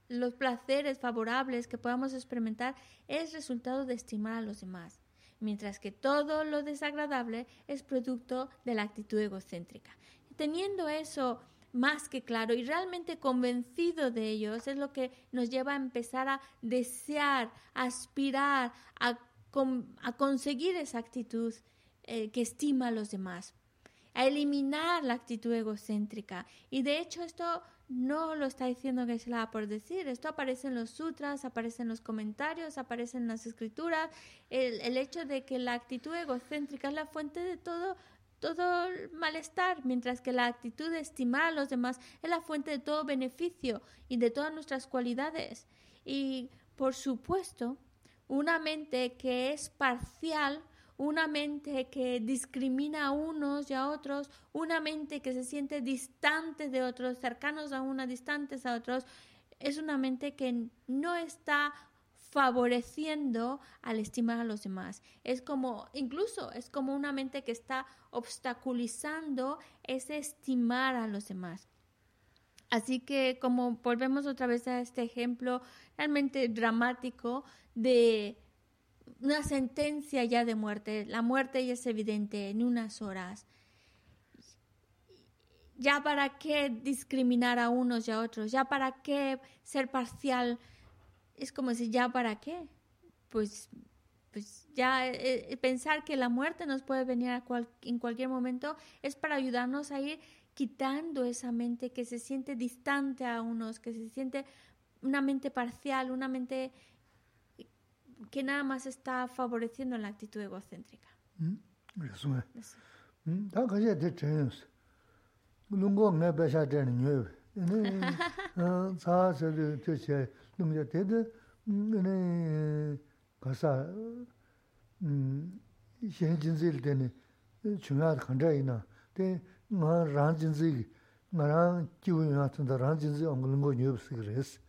los placeres favorables que podamos experimentar es resultado de estimar a los demás, mientras que todo lo desagradable es producto de la actitud egocéntrica. Teniendo eso más que claro y realmente convencido de ellos es lo que nos lleva a empezar a desear, aspirar, a a conseguir esa actitud eh, que estima a los demás, a eliminar la actitud egocéntrica. Y de hecho esto no lo está diciendo Geshe-la por decir, esto aparece en los sutras, aparece en los comentarios, aparece en las escrituras, el, el hecho de que la actitud egocéntrica es la fuente de todo todo malestar, mientras que la actitud de estimar a los demás es la fuente de todo beneficio y de todas nuestras cualidades. Y por supuesto, una mente que es parcial, una mente que discrimina a unos y a otros, una mente que se siente distante de otros, cercanos a una, distantes a otros, es una mente que no está favoreciendo al estimar a los demás. Es como, incluso es como una mente que está obstaculizando ese estimar a los demás. Así que como volvemos otra vez a este ejemplo realmente dramático de una sentencia ya de muerte. La muerte ya es evidente en unas horas. Ya para qué discriminar a unos y a otros, ya para qué ser parcial. Es como si ya para qué. Pues, pues ya eh, eh, pensar que la muerte nos puede venir en cualquier momento es para ayudarnos a ir quitando esa mente que se siente distante a unos, que se siente una mente parcial, una mente que nada más está favoreciendo la actitud egocéntrica. Mm xian jin zil de ne chung ya kan zai na de ma ran jin zi ma ran ji wen ya tun da ran jin zi ong lung go yue si res.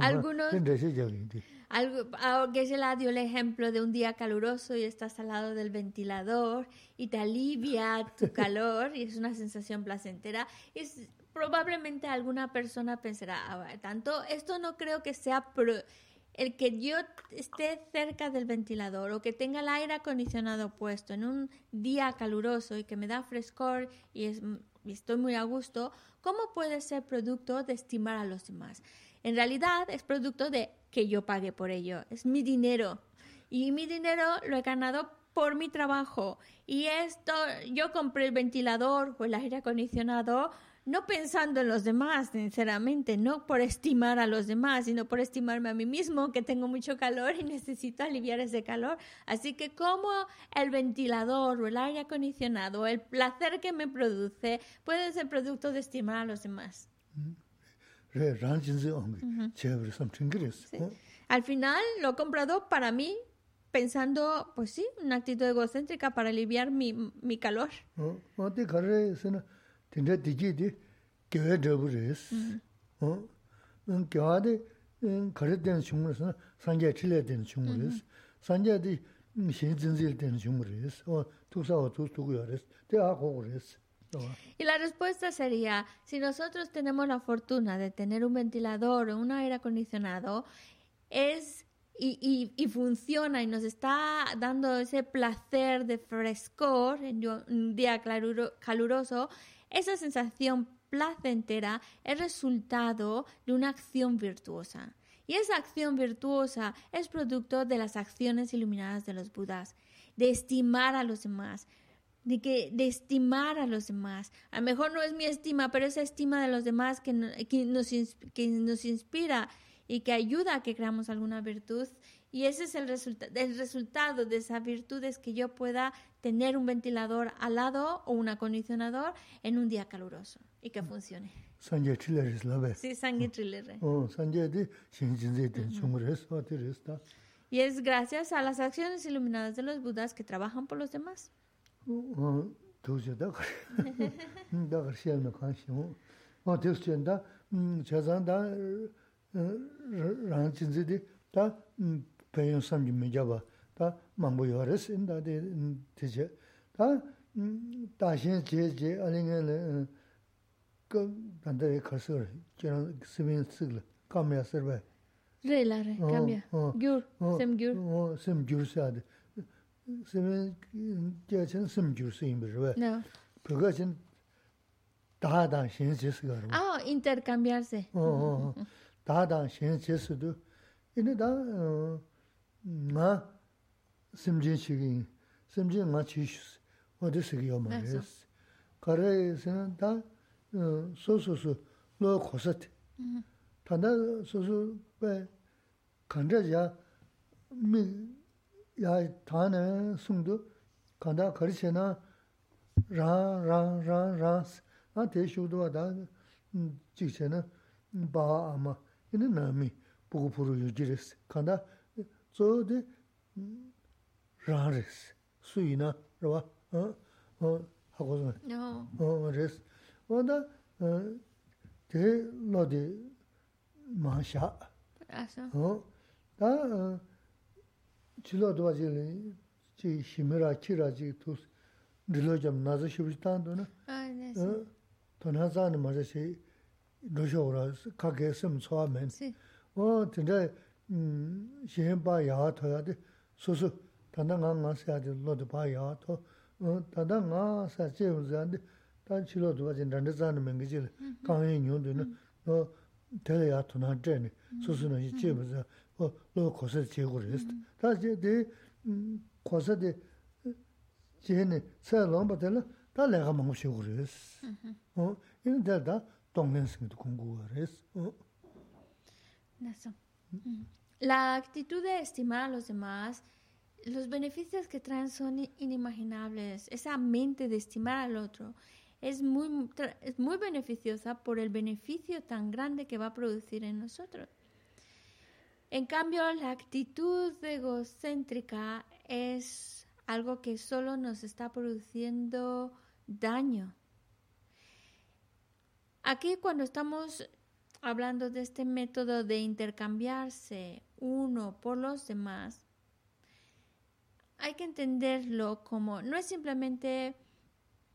Algunos... Algo, que se la dio el ejemplo de un día caluroso y estás al lado del ventilador y te alivia tu calor y es una sensación placentera. Es, probablemente alguna persona pensará, ah, tanto, esto no creo que sea el que yo esté cerca del ventilador o que tenga el aire acondicionado puesto en un día caluroso y que me da frescor y es y estoy muy a gusto, ¿cómo puede ser producto de estimar a los demás? En realidad es producto de que yo pague por ello, es mi dinero. Y mi dinero lo he ganado por mi trabajo. Y esto, yo compré el ventilador o el aire acondicionado no pensando en los demás, sinceramente, no por estimar a los demás, sino por estimarme a mí mismo, que tengo mucho calor y necesito aliviar ese calor. Así que como el ventilador o el aire acondicionado, el placer que me produce, puede ser producto de estimar a los demás. Al final lo he comprado para mí, pensando, pues sí, una actitud egocéntrica para aliviar mi, mi calor. O te carre sena tendrá digi de que de bures. O un que ha de carre den chung sena sanje chile den chung bures. Sanje de xin zin zil den chung bures. O tu sa o tu tu gures. Te a go bures. Y la respuesta sería, si nosotros tenemos la fortuna de tener un ventilador o un aire acondicionado, es y, y, funciona y nos está dando ese placer de frescor en un día caluroso, esa sensación placentera es resultado de una acción virtuosa. Y esa acción virtuosa es producto de las acciones iluminadas de los Budas, de estimar a los demás, de, que, de estimar a los demás. A lo mejor no es mi estima, pero esa estima de los demás que, que, nos, que nos inspira y que ayuda a que creamos alguna virtud. Y ese es el, el resultado de esa virtud, es que yo pueda tener un ventilador al lado o un acondicionador en un día caluroso y que funcione. Sí, sangre oh, Y es gracias a las acciones iluminadas de los budas que trabajan por los demás. Oh, rāng jīnzī dī tā pēyōng sāmjī mī jāba tā māngbō yuwa rī sī ndā dī tī chē 다 망보 여레스 인다데 되제 다 다신 제제 아니면 그 반대 커서 저런 스민 쓰글 까메야 서베 레라레 까메야. 귤 semgyur 어 semgyur 사데 세면 제천 semgyur 쓰임 버베 그거 진 다다 신지스가 아 인터캠비아세. 어 다다 신지스도. 이제 다나 심진 시기 심진 마치 어디 시기 오마레스 가래에서는 다 소소소 로 고서트 단다 소소 배 간자야 미야 다네 숨도 간다 거리세나 라라라라 아 대슈도 다 직세는 바 아마 이는 남이 보고 보러 유지레스 간다 저데 rāng rēs, sūyī nā rāwa, hāgu zhōng rēs. Wāndā tē lō dī mā shā. Tā chī lō dhwā jī lī, jī shimī rā, chī rā jī tūs, dhī lō jam nā zhā shibu jī tān dhō na. Tō nā zā nī mā rā shī dhō shō rā, kā kē sīm tsō wā mēn. Wā tī rā shīn bā yā tō yā dī, sū sū, tanda ngā ngā sāyā lōdhī pāyā tō, tanda ngā sāyā chē yu sāyā, tā chī lōdhī pāyā rāndā sāyā mēngi chī rā, kāngyā nyō tu nā, nō tēlā yā tu nā chē nī, sū sū nā yī chē yu sāyā, o lō kōsā chē gu rē sā. Tā chē tē, kōsā tē, chē nī, sāyā lōmbā tēlā, tā lē gā māngu chē gu rē sā. Yīn tēlā tā tōng lēn sīngi tu kōngu rē sā. La actitud de estimar a los demás los beneficios que traen son inimaginables. Esa mente de estimar al otro es muy, es muy beneficiosa por el beneficio tan grande que va a producir en nosotros. En cambio, la actitud egocéntrica es algo que solo nos está produciendo daño. Aquí cuando estamos hablando de este método de intercambiarse uno por los demás, hay que entenderlo como no es simplemente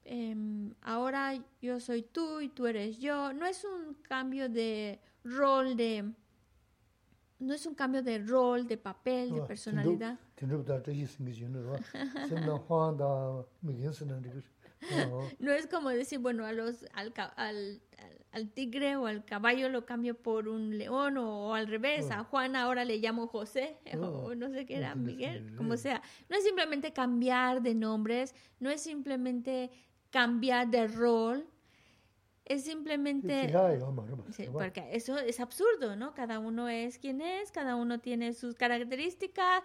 em, ahora yo soy tú y tú eres yo, no es un cambio de rol de no es un cambio de rol, de papel, de personalidad. No es como decir, bueno, a los, al, al, al, tigre o al caballo lo cambio por un león o, al revés, a Juan ahora le llamo José o no sé qué era, Miguel, como sea. No es simplemente cambiar de nombres, no es simplemente cambiar de rol, es simplemente... porque eso es absurdo, ¿no? Cada uno es quien es, cada uno tiene sus características.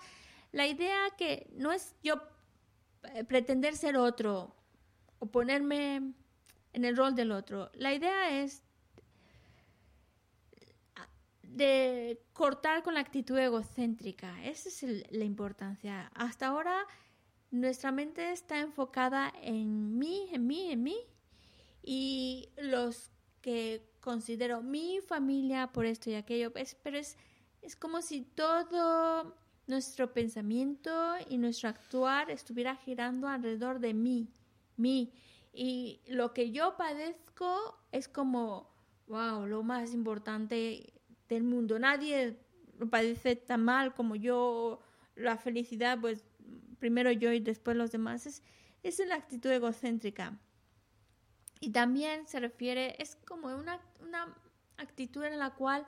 La idea que no es yo eh, pretender ser otro, o ponerme en el rol del otro. La idea es de cortar con la actitud egocéntrica. Esa es la importancia. Hasta ahora nuestra mente está enfocada en mí, en mí, en mí. Y los que considero mi familia por esto y aquello, pues, pero es, es como si todo nuestro pensamiento y nuestro actuar estuviera girando alrededor de mí, mí. Y lo que yo padezco es como, wow, lo más importante del mundo. Nadie lo padece tan mal como yo. La felicidad, pues primero yo y después los demás. Es, es la actitud egocéntrica. Y también se refiere, es como una, una actitud en la cual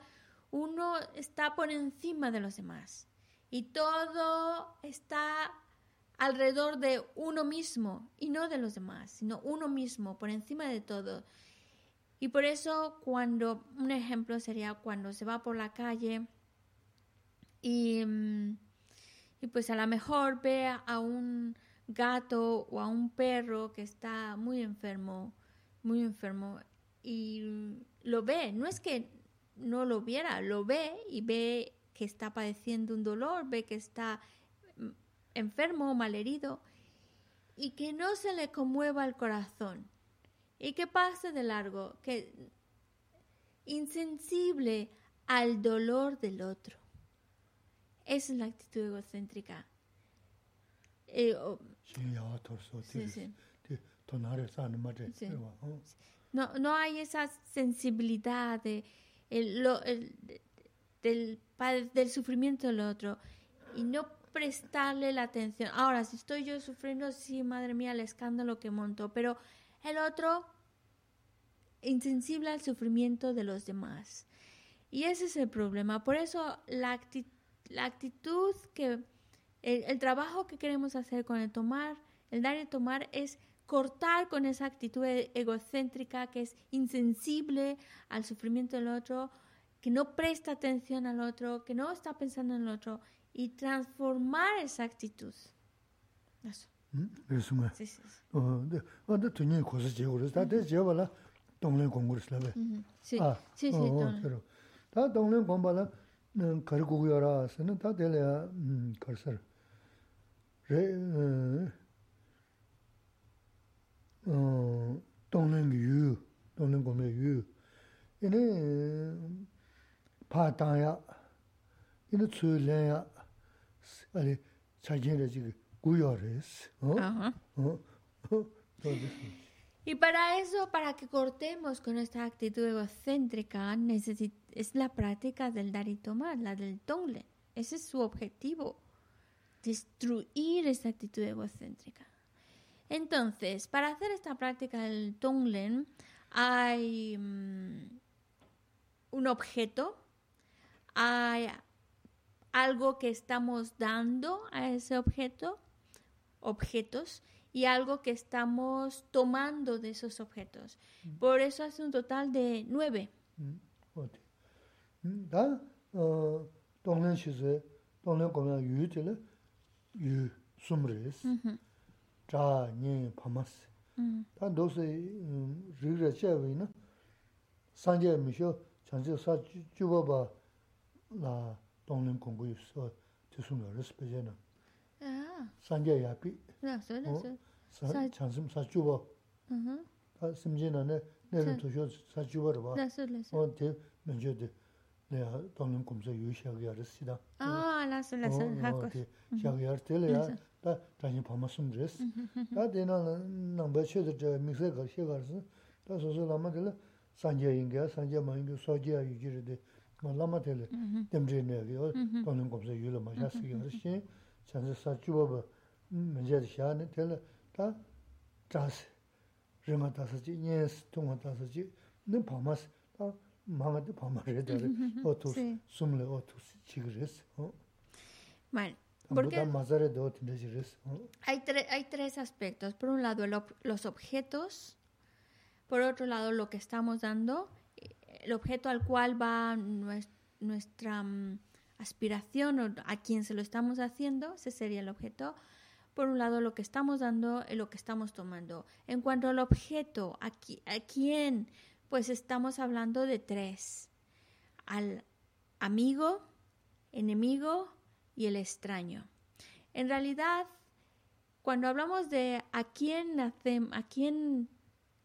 uno está por encima de los demás. Y todo está alrededor de uno mismo y no de los demás, sino uno mismo, por encima de todo. Y por eso cuando, un ejemplo sería cuando se va por la calle y, mm, y pues a lo mejor ve a un gato o a un perro que está muy enfermo, muy enfermo y lo ve, no es que no lo viera, lo ve y ve que está padeciendo un dolor, ve que está enfermo o malherido y que no se le conmueva el corazón y que pase de largo, que insensible al dolor del otro. Esa es la actitud egocéntrica. Eh, no, no hay esa sensibilidad de, del, del sufrimiento del otro y no prestarle la atención. Ahora, si estoy yo sufriendo, sí, madre mía, el escándalo que monto, pero el otro insensible al sufrimiento de los demás. Y ese es el problema. Por eso la, la actitud que, el, trabajo que queremos hacer con el tomar, el dar y tomar es cortar con esa actitud e-, egocéntrica que es insensible al sufrimiento del otro, que no presta atención al otro, que no está pensando en el otro y transformar esa actitud. Eso. Sí, sí. 동네 공부를 했어요. 시. 시, 시. 그래서 다 동네 공부라 가르고 요라서는 다 될이야. 음, 그래서 레 어, 동네 유, 동네 공부 유. 이네 파타야. 이네 출래야. 아니 자기네 지금 구요레스. 어? 어? 어? Y para eso, para que cortemos con esta actitud egocéntrica, es la práctica del dar y tomar, la del tongle. Ese es su objetivo, destruir esta actitud egocéntrica. Entonces, para hacer esta práctica del tonglen, hay mm, un objeto, hay algo que estamos dando a ese objeto, objetos, y algo que estamos tomando de esos objetos. Mm. Por eso hace un total de nueve. Da, 동는 공부 있어 죄송해요 스페셜은 아. 상계 야피 나 소리 사 찬심 사 주고 음 심진은 내는 도셔 사 주고 봐. 어때 먼저도 내가 동는 공부 유시하게 알았습니다. 아 라스 라스 하고 시작이 할때야. 다 다시 밤았음 드레스 다 되는 넘버 쳐도 믹스 거 시작해서. 다 소소라마들 상계 인가 상계 마인도 소지야 유지르데 Ma lama tele, temre ne ya, tonglin kumsa yu la ma sha siga res. chansi sa chubo ba menje de sha ne tela ta chasi ringa tasa chi, nyen si tunga tasa chi ne pama si, ta manga de pama re dare otu sumle otu chigi res Bueno, porque hay, hay tres aspectos. Por un lado, los objetos. Por otro lado, lo que estamos dando. El objeto al cual va nuestra mm, aspiración o a quien se lo estamos haciendo, ese sería el objeto. Por un lado, lo que estamos dando y lo que estamos tomando. En cuanto al objeto, ¿a, quién? Pues estamos hablando de tres. Al, amigo, enemigo y el extraño. En realidad, cuando hablamos de a quién, a quién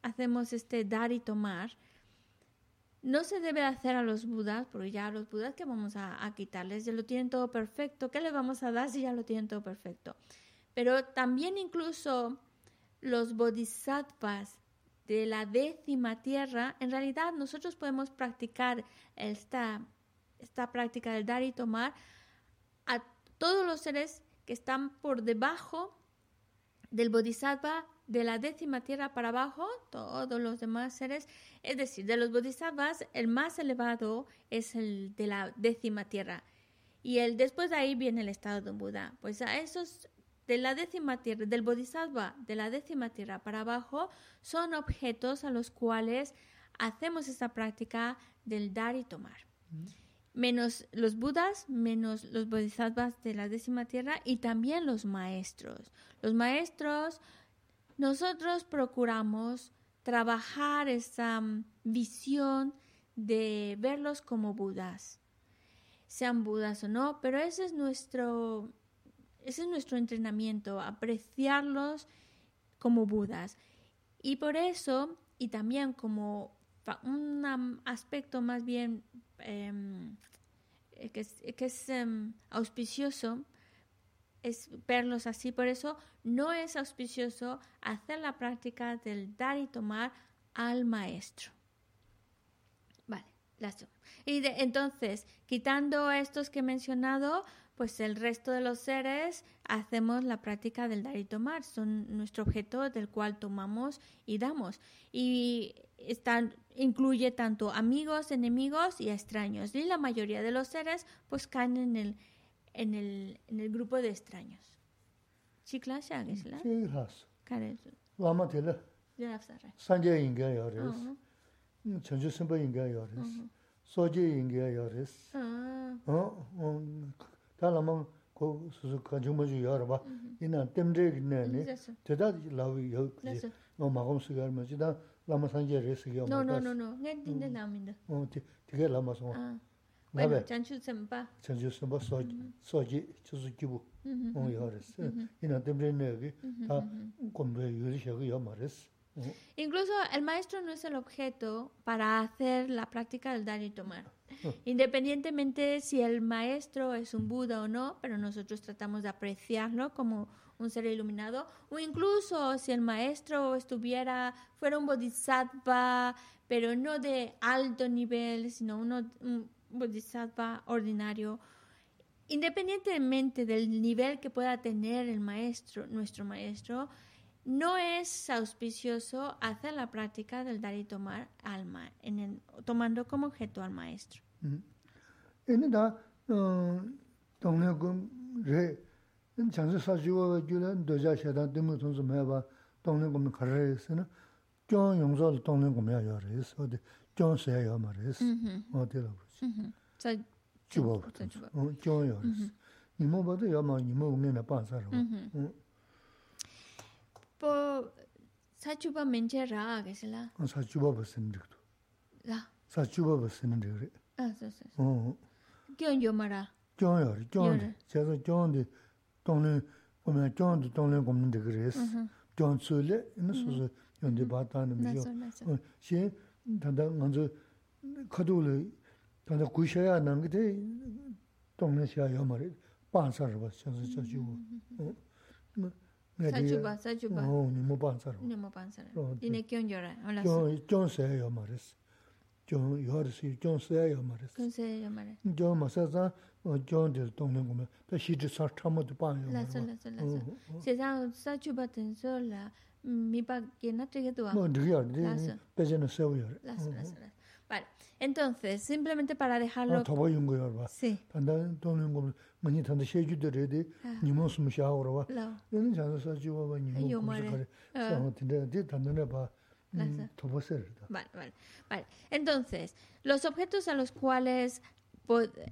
hacemos este dar y tomar, no se debe hacer a los budas, porque ya a los budas que vamos a, a, quitarles, ya lo tienen todo perfecto, ¿qué les vamos a dar si ya lo tienen todo perfecto? Pero también incluso los bodhisattvas de la décima tierra, en realidad nosotros podemos practicar esta, esta práctica del dar y tomar a todos los seres que están por debajo del bodhisattva de la décima tierra para abajo, todos los demás seres, es decir, de los bodhisattvas, el más elevado es el de la décima tierra. Y el, después de ahí viene el estado de un Buda. Pues a esos de la décima tierra, del bodhisattva de la décima tierra para abajo, son objetos a los cuales hacemos esta práctica del dar y tomar. Menos los budas, menos los bodhisattvas de la décima tierra y también los maestros. Los maestros, nosotros procuramos trabajar esa mm, visión de verlos como budas, sean budas o no, pero ese es nuestro, ese es nuestro entrenamiento, apreciarlos como budas. Y por eso, y también como un aspecto más bien em, que es, que es em, auspicioso, es verlos así. Por eso no es auspicioso hacer la práctica del dar y tomar al maestro. Vale, las Y de, entonces, quitando estos que he mencionado, pues el resto de los seres hacemos la práctica del dar y tomar, son nuestro objeto del cual tomamos y damos. Y están, incluye tanto amigos, enemigos y extraños. Y la mayoría de los seres pues caen en el, en el, en el grupo de extraños. Sí, clase. Lama tela. Sanje inga. Chanju simba inga yores. Soje inga. Ah. nē, tētā lāwī yō kī, ngō mā gōm sī kār mōchī, tā lāma sāngyē rē sī kia mō kār. Sōjī, chūsū kīpū, ngō yā rē sī. Inā tēmdrē nē kī, tā kōmbē yōrī shā kī yā mā rē sī. Incluso el maestro no es el objeto para hacer la práctica del dar y tomar. Independientemente si el maestro es un Buda o no, pero nosotros tratamos de apreciarlo como un ser iluminado, o incluso si el maestro estuviera, fuera un bodhisattva, pero no de alto nivel, sino uno, un bodhisattva ordinario, independientemente del nivel que pueda tener el maestro, nuestro maestro, no es auspicioso hacer la práctica del dar y tomar alma, en tomando como objeto al maestro. 자 주보 어 교요 니모 봐도 야마 니모 응에나 빠서로 뭐 사주바 멘제라 그랬라? 어 사주바 벗으면 되고 라 사주바 벗으면 되고 아 사사 어 교요 말아 교요 교요 제가 교는데 동네 보면 교는데 동네 보면 되고 그랬어 교수래? 무슨 연대 바다는 미요 시 단다 먼저 카도를 quién de donde como de gres. ¿Quién suele? No sé si yo de bata no me yo. Sí, tanda manzo kadule tanda kuishaya nang de donde se yo mare. Pansa ro ba, ya sé yo yo. Sachuba, sachuba. Oh, ni mo pansa ro. Ni mo pansa ro. Dine quién llora. Hola. Quién, quién se yo mare. 좀 요르시 좀 세요 말이야. 좀 세요 말이야. 좀 마사자 좀들 동네 보면 또 시지 사 참어도 봐요. 라서 라서 라서. 세상 사주 받은 소라 미밖에 나 되게 도와. 뭐 되게 돼. 배제는 세워요. 라서 라서. Vale, entonces, simplemente para dejarlo... Sí. Ah. Ah. Vale, vale, vale. Entonces, los objetos a los cuales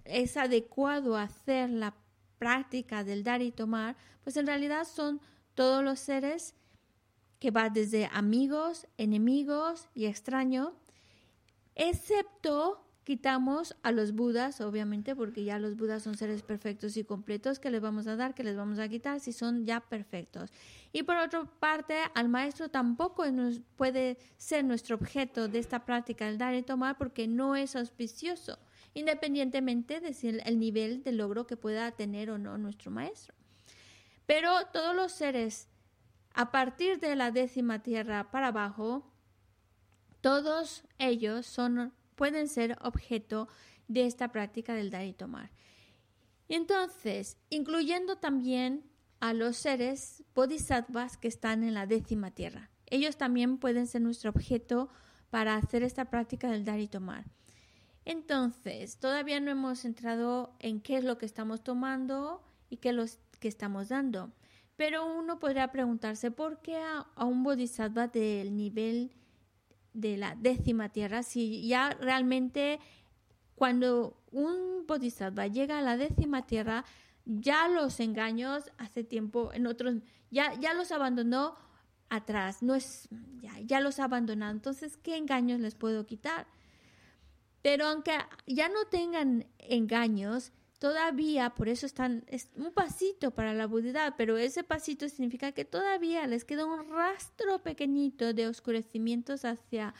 es adecuado hacer la práctica del dar y tomar, pues en realidad son todos los seres que va desde amigos, enemigos y extraños excepto quitamos a los budas, obviamente, porque ya los budas son seres perfectos y completos, que les vamos a dar, que les vamos a quitar si son ya perfectos. Y por otra parte, al maestro tampoco puede ser nuestro objeto de esta práctica, el dar y tomar, porque no es auspicioso, independientemente de el nivel de logro que pueda tener o no nuestro maestro. Pero todos los seres, a partir de la décima tierra para abajo, todos ellos son pueden ser objeto de esta práctica del dar y tomar. entonces, incluyendo también a los seres bodhisattvas que están en la décima tierra. Ellos también pueden ser nuestro objeto para hacer esta práctica del dar y tomar. Entonces, todavía no hemos entrado en qué es lo que estamos tomando y qué es lo que estamos dando. Pero uno podría preguntarse por qué a, a un bodhisattva del nivel de la décima tierra, si ya realmente cuando un bodhisattva llega a la décima tierra, ya los engaños hace tiempo en otros, ya, ya los abandonó atrás, no es, ya, ya los abandonado. Entonces, ¿qué engaños les puedo quitar? Pero aunque ya no tengan engaños, todavía, por eso están, es un pasito para la budidad, pero ese pasito significa que todavía les queda un rastro pequeñito de oscurecimientos hacia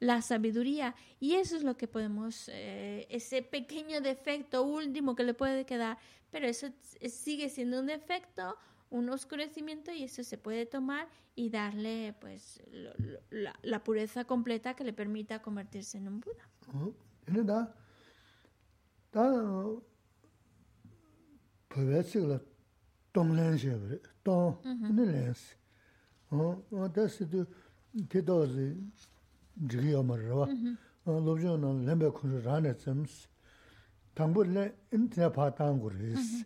la sabiduría y eso es lo que podemos, eh, ese pequeño defecto último que le puede quedar, pero eso sigue siendo un defecto, un oscurecimiento y eso se puede tomar y darle pues la, pureza completa que le permita convertirse en un Buda. pōwē sīk lā tōng lēn shē bē, tōng nē lēn sī. Wā tā sī tū tē tō sī jirgī yō mā rā wā, lōb chō nā lēn bē khun shō rā nē tsam sī. Tāng bō lēn im tē pā tāng gu rē sī.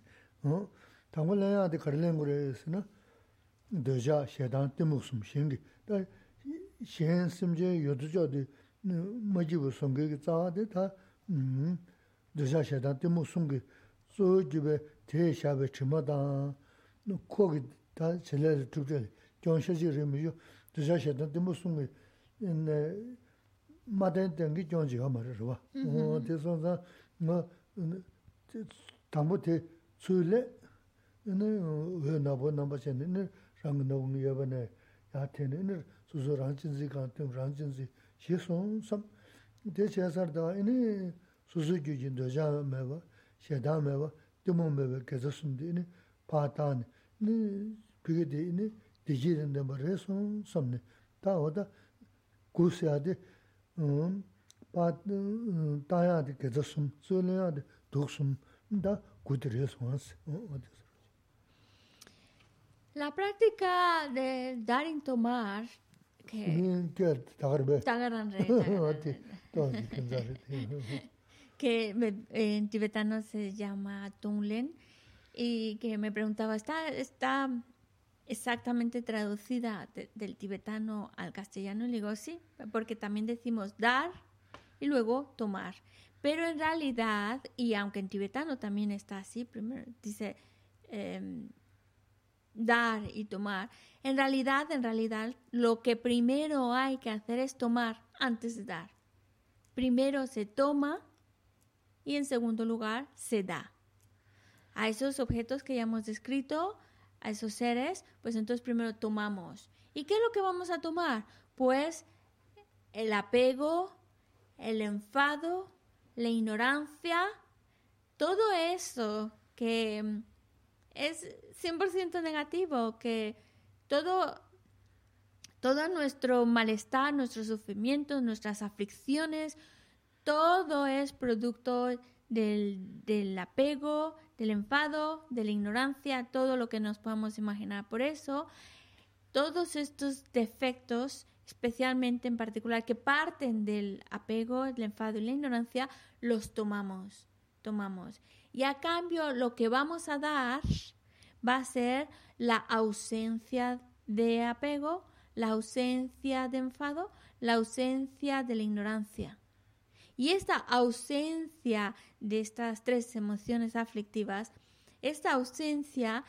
Tāng bō lēn yā tē khar lēn gu rē sī na, dō chā shē tāng tē mūk sum shēng kī. Tā shēng sīm chē yō tū chō tē mā jī gu sōng kī kī tsā tē tā dō chā shē tāng tē mūk sum kī tsō jī bē tē shābē chīmā tāng, nū kō kī tā chēlē rī tūk chēlē, gyōng shē chī rī mī yō, tū shā shē tāng tī mū sūng kī, mā tēng tēng kī gyōng chī kā mā rī rī wā. Mm-hmm. Tē sōng tāng, mā tāng bō tē tsū lē, wē nā bō nā bā chē nē, rāng nā wōng yā bā nē, yā tē nē, sū sū rāng chīn zī kāng tēng rāng chīn zī, shē sōng sām, tē chē sār tā, sū sū gyū jīn dō chā mē bā, shē tā mē bā, gyamambewe kesa sumdi ini paataani, ini pigidi ini dijirinde mara son samni. Ta oda gusyadi um, um, taayadi kesa sum, zuliyadi duk sum, da gudire sonsi. Um, La práctica de dar en tomar que... Tagarbe. Tagaran re. Tagaran re. que en tibetano se llama Tunglen, y que me preguntaba, ¿está, está exactamente traducida del tibetano al castellano? Y le digo, sí, porque también decimos dar y luego tomar. Pero en realidad, y aunque en tibetano también está así, primero dice em, dar y tomar, en realidad, en realidad, lo que primero hay que hacer es tomar antes de dar. Primero se toma y en segundo lugar se da. A esos objetos que ya hemos descrito, a esos seres, pues entonces primero tomamos. ¿Y qué es lo que vamos a tomar? Pues el apego, el enfado, la ignorancia, todo eso que es 100% negativo, que todo, todo nuestro malestar, nuestros sufrimientos, nuestras aflicciones, todo es producto del, apego, del enfado, de la ignorancia, todo lo que nos podamos imaginar. Por eso, todos estos defectos, especialmente en particular, que parten del apego, del enfado y la ignorancia, los tomamos, tomamos. Y a cambio, lo que vamos a dar va a ser la ausencia de apego, la ausencia de enfado, la ausencia de la ignorancia. Y esta ausencia de estas tres emociones aflictivas, esta ausencia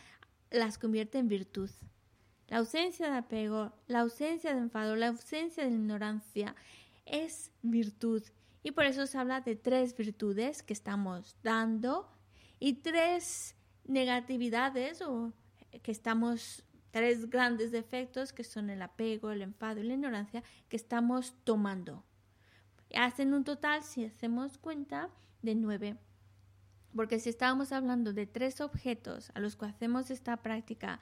las convierte en virtud. La ausencia de apego, la ausencia de enfado, la ausencia de ignorancia es virtud. Y por eso se habla de tres virtudes que estamos dando y tres negatividades o que estamos, tres grandes defectos que son el apego, el enfado y la ignorancia que estamos tomando. Hacen un total, si hacemos cuenta, de nueve. Porque si estábamos hablando de tres objetos a los que hacemos esta práctica,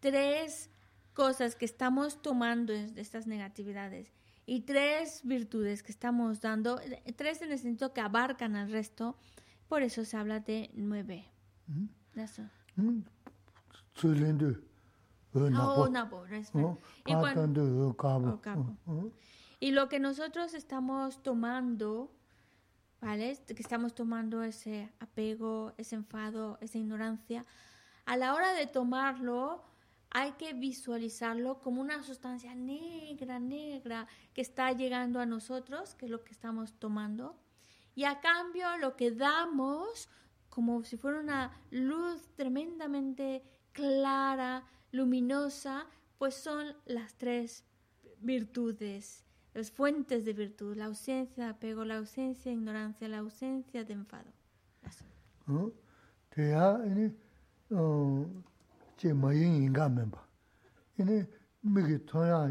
tres cosas que estamos tomando de estas negatividades y tres virtudes que estamos dando, tres en el sentido que abarcan al resto, por eso se habla de nueve. Eso. Y lo que nosotros estamos tomando, ¿vale? Que estamos tomando ese apego, ese enfado, esa ignorancia, a la hora de tomarlo, hay que visualizarlo como una sustancia negra, negra, que está llegando a nosotros, que es lo que estamos tomando. Y a cambio lo que damos, como si fuera una luz tremendamente clara, luminosa, pues son las tres virtudes, las fuentes de virtud, la ausencia de apego, la ausencia de ignorancia, la ausencia de enfado. che ma yin yin ga men ba. Yine mi ki tonya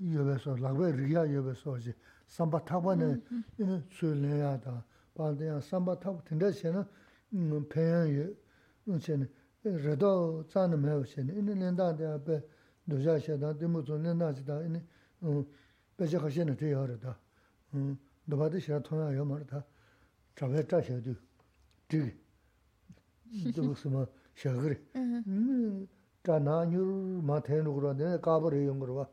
yobe so, lakwe riya yobe so chi, samba thakwa ne, yine tsui le ya da, pa de ya samba thakwa, tinda che na, penyan 배제 가시는 돼야 하다. 음, 너바도 싫어 통화 요 말다. 잡에 짜셔도 되게. 이거 무슨 샤그리. 음, 자나뉴 마태는 그러네. 까버려 용 그러와.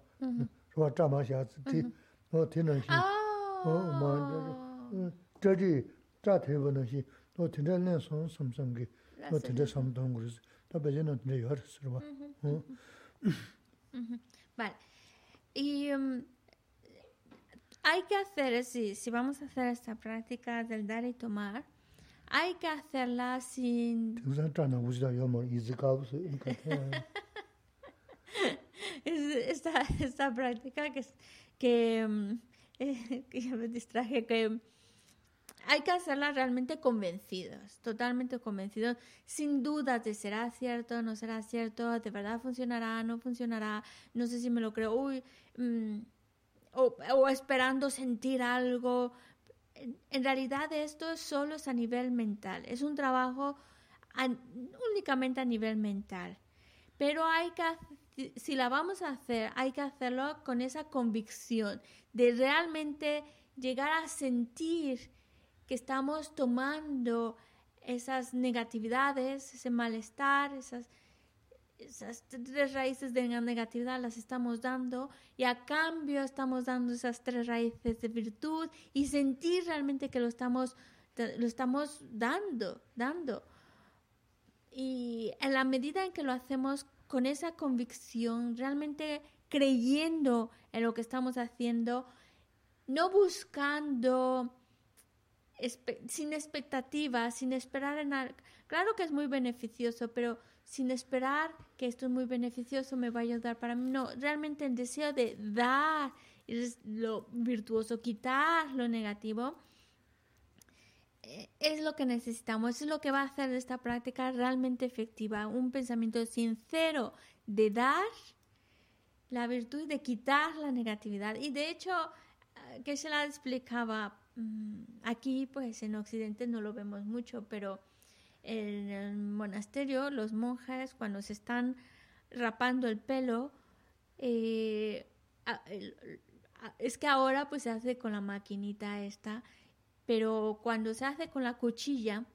그와 짜마샤 티. 너 되는 시. 어, 뭐 저기 짜태버는 시. 너 되는 손 섬섬게. 너 되는 섬동 그러지. 다 배제는 되게 열스러 봐. 어. 음. 말. 이 hay que hacer, si, si vamos a hacer esta práctica del dar y tomar, hay que hacerla sin... esta, esta práctica que, que, mm, que ya me distraje, que hay que hacerla realmente convencidos, totalmente convencidos, sin dudas de será cierto, no será cierto, de verdad funcionará, no funcionará, no sé si me lo creo, uy, mm, o, esperando sentir algo, en realidad esto solo es a nivel mental, es un trabajo únicamente a nivel mental. Pero hay que, si la vamos a hacer, hay que hacerlo con esa convicción de realmente llegar a sentir que estamos tomando esas negatividades, ese malestar, esas esas tres raíces de negatividad las estamos dando y a cambio estamos dando esas tres raíces de virtud y sentir realmente que lo estamos, lo estamos dando, dando. Y en la medida en que lo hacemos con esa convicción, realmente creyendo en lo que estamos haciendo, no buscando sin expectativas, sin esperar en algo. Claro que es muy beneficioso, pero sin esperar que esto es muy beneficioso, me va a ayudar para mí. No, realmente el deseo de dar es lo virtuoso, quitar lo negativo, eh, es lo que necesitamos, es lo que va a hacer esta práctica realmente efectiva. Un pensamiento sincero de dar la virtud de quitar la negatividad. Y de hecho, eh, que se la explicaba mm, aquí, pues en Occidente no lo vemos mucho, pero en el monasterio los monjes cuando se están rapando el pelo, eh, es que ahora pues se hace con la maquinita esta, pero cuando se hace con la cuchilla,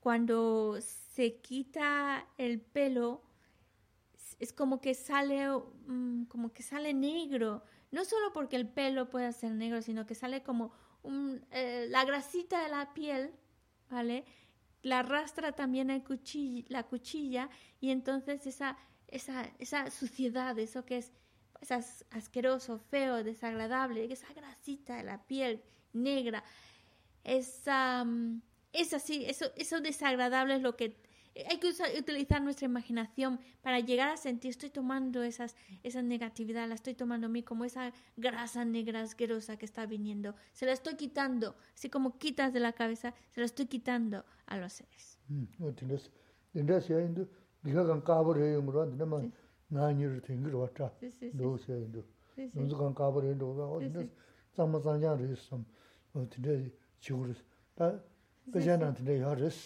cuando se quita el pelo, es como que sale, mm, como que sale negro, no solo porque el pelo pueda ser negro, sino que sale como eh, la grasita de la piel, ¿vale? La arrastra también a la cuchilla y entonces esa, esa, esa suciedad, eso que es, asqueroso, feo, desagradable, esa grasita de la piel negra, esa, mm, es así, eso, eso desagradable es lo que hay que utilizar nuestra imaginación para llegar a sentir, estoy tomando esas, esa negatividad, la estoy tomando a mí como esa grasa negra asquerosa que está viniendo. Se la estoy quitando, así como quitas de la cabeza, se la estoy quitando a los seres.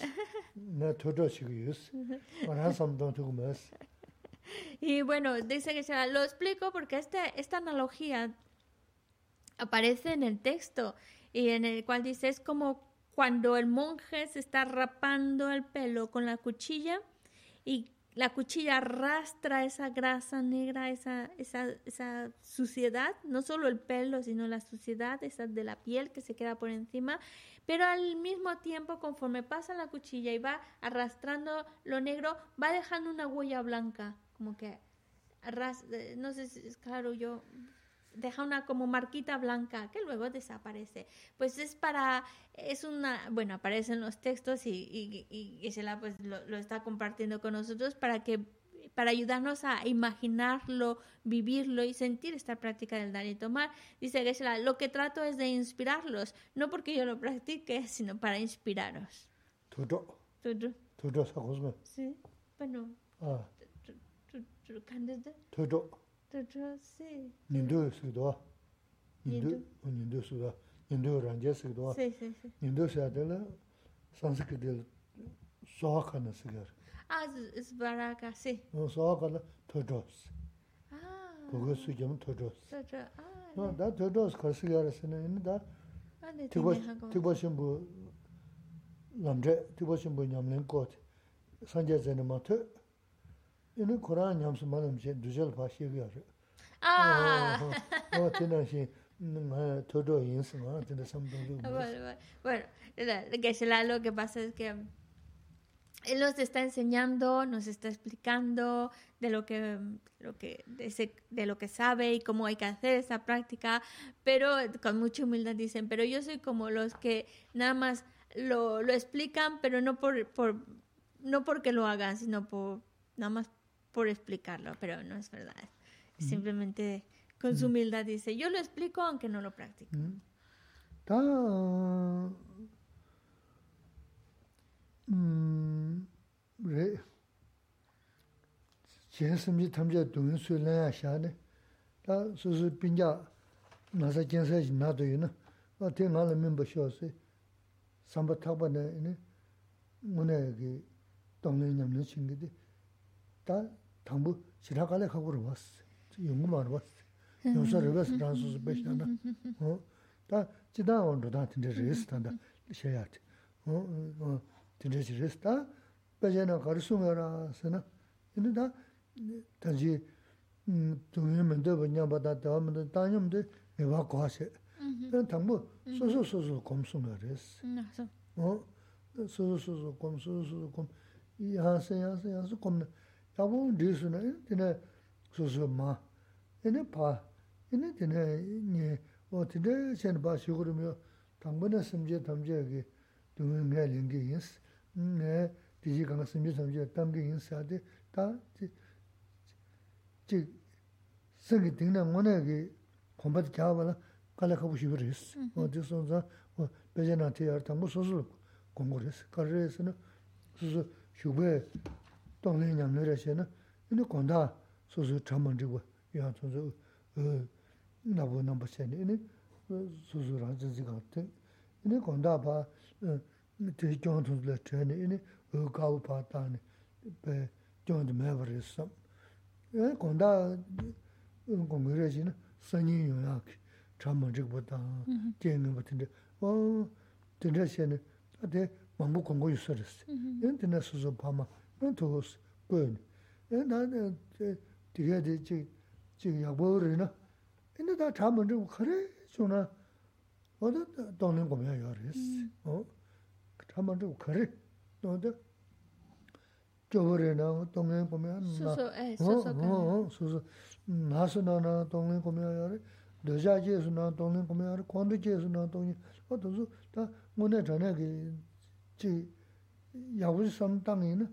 Y bueno, dice que se lo explico porque este, esta analogía aparece en el texto y en el cual dice es como cuando el monje se está rapando el pelo con la cuchilla y la cuchilla arrastra esa grasa negra, esa, esa, esa, suciedad, no solo el pelo, sino la suciedad esa de la piel que se queda por encima, pero al mismo tiempo, conforme pasa la cuchilla y va arrastrando lo negro, va dejando una huella blanca, como que, eh, no sé si es claro, yo deja una como marquita blanca que luego desaparece. Pues es para, es una, bueno, aparece en los textos y, y, y, y pues lo, lo, está compartiendo con nosotros para que para ayudarnos a imaginarlo, vivirlo y sentir esta práctica del dar y tomar. Dice Geshe-la, lo que trato es de inspirarlos, no porque yo lo practique, sino para inspiraros. Todo. Todo. Todo Sí. Bueno. Ah. Nindo sikidwa, nindo sikidwa, nindo ranje sikidwa, nindo sikidwa sanskidil soha kana sikir. Az isbaraka si? Soha kana todros. Gogo sujam todros. Da todros kar sikirisina, ini da tikba shimbu lamze, tikba shimbu nyamlin kote, sanje zani ma todros. Tipo shimbu nyamlen kot. Sanje zene mate. Ina Quran nyamsu manam je dujal pa shi ya. Ah. Oh, tina shi todo yin sama, tina samdong. Bueno, bueno, lo que pasa es que él nos está enseñando, nos está explicando de lo que, lo que, de, ese, de, lo que sabe y cómo hay que hacer esa práctica, pero con mucha humildad dicen, pero yo soy como los que nada más lo, lo explican, pero no, por, por, no porque lo hagan, sino por, nada más por explicarlo, pero no es verdad. Simplemente con su humildad dice, yo lo explico aunque no lo practico. 당부 시라가래 하고로 왔어. 연구만 왔어. 요서를 와서 단수스 배시나. 어. 다 지다 온도 다 진짜 레스탄다. 셔야 돼. 어. 어. 진짜 레스타. 배제나 가르수면아 쓰나. 근데 다 단지 음 동해면도 그냥 받아 다음도 다녀면도 내가 과세. 그런 당부 소소소소 검수면 그랬어. 어. 소소소소 검소소소 검. 이 하세 하세 하세 검. rī miyō, tāngbō na sīmjē tāmjē kī tūngyā ngā līngi yīns, ngā dīshī kāngā sīmī sāmjī tāṅgī yīn sādi, tā jī sāngī tīngnā ngōnā kī khumbāt kiāwa lā kālā kāpu shīwa rīs. Wā dī sōn sā, bēchā nā tī yār tāngu sōsū kōngu rīs. Kā rīs nā, sōsū shūgbē tōnglī ñam nā rā nā, inā kōndā sōsū chāmañ rīwa, yā sōsū nābu nāmba shē nā, inā sōsū rā jīnsi kā tīng. Inā kōndā pā tī kiong tōnsū lā chē nā, 어 가우 파 타네 베 존드 메버리스 에 건다 공그레지는 선이 요약 참모직보다 되는 같은데 어 드레시네 아데 망부 공고 있어졌어 엔 ān tūs guyān. ān tā tīkā tī chīk yāgbā wā rī na, ān tā chā mā rī khārī chū na, wā tā dāng līng gomyā yā rī sī. chā mā rī khārī, wā tā chō wā rī na, dāng līng gomyā na, sū sū, nā sū na na dāng līng gomyā yā rī, dōjā jē sū na dāng līng gomyā yā rī, kōndu jē sū na dāng līng, wā tā sū tā ngō nā chā nā kī chī yāgbā sī sām dāng yī na,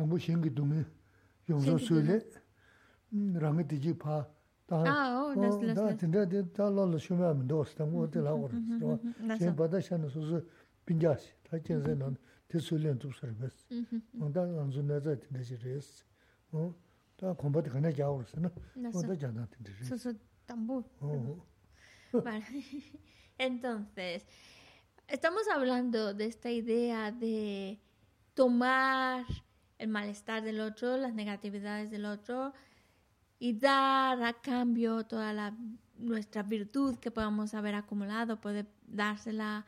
당부 신기 두면 용서 수레 랑이 되지 파. 아, 나 진짜 다 놀러 쉬면 도스 당고 들하고 그래서 제 바다샤는 소소 빈자시. 다 전에는 대술련 좀 서비스 뭔가 안주 내자 되지 레스 어.다 공부도 가나 자오르스나 뭐다 자나 되지 소소 tambu. Vale. Entonces, estamos hablando de esta idea de tomar el malestar del otro, las negatividades del otro y dar a cambio toda la, nuestra virtud que podamos haber acumulado, poder dársela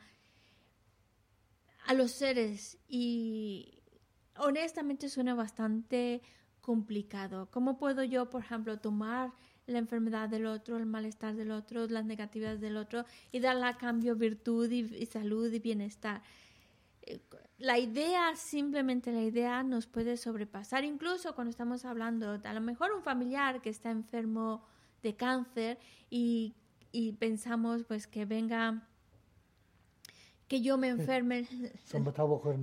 a los seres y honestamente suena bastante complicado. ¿Cómo puedo yo, por ejemplo, tomar la enfermedad del otro, el malestar del otro, las negatividades del otro y darle a cambio virtud y, y salud y bienestar? La idea, simplemente la idea nos puede sobrepasar, incluso cuando estamos hablando, a lo mejor un familiar que está enfermo de cáncer y, y pensamos pues que venga, que yo me enferme,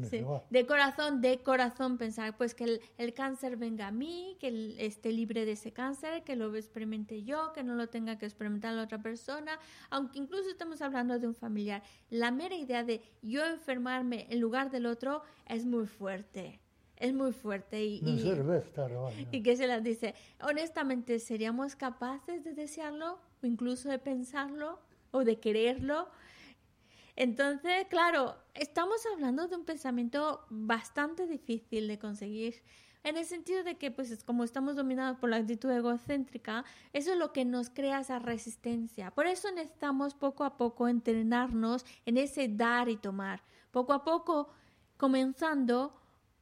Sí, de corazón, de corazón pensar, pues que el, el cáncer venga a mí, que él esté libre de ese cáncer, que lo experimente yo, que no lo tenga que experimentar la otra persona, aunque incluso estamos hablando de un familiar. La mera idea de yo enfermarme en lugar del otro es muy fuerte, es muy fuerte y, y- y que se las dice, honestamente, ¿seríamos capaces de desearlo o incluso de pensarlo o de quererlo? Entonces, claro, estamos hablando de un pensamiento bastante difícil de conseguir. En el sentido de que, pues, es como estamos dominados por la actitud egocéntrica, eso es lo que nos crea esa resistencia. Por eso necesitamos poco a poco entrenarnos en ese dar y tomar. Poco a poco, comenzando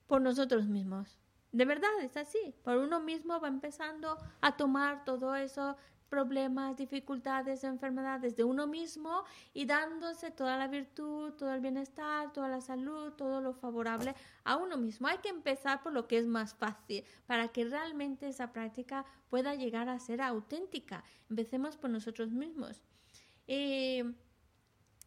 por nosotros mismos. De verdad, es así. Por uno mismo va empezando a tomar todo eso, problemas, dificultades, enfermedades de uno mismo y dándose toda la virtud, todo el bienestar, toda la salud, todo lo favorable a uno mismo. Hay que empezar por lo que es más fácil para que realmente esa práctica pueda llegar a ser auténtica. Empecemos por nosotros mismos. Y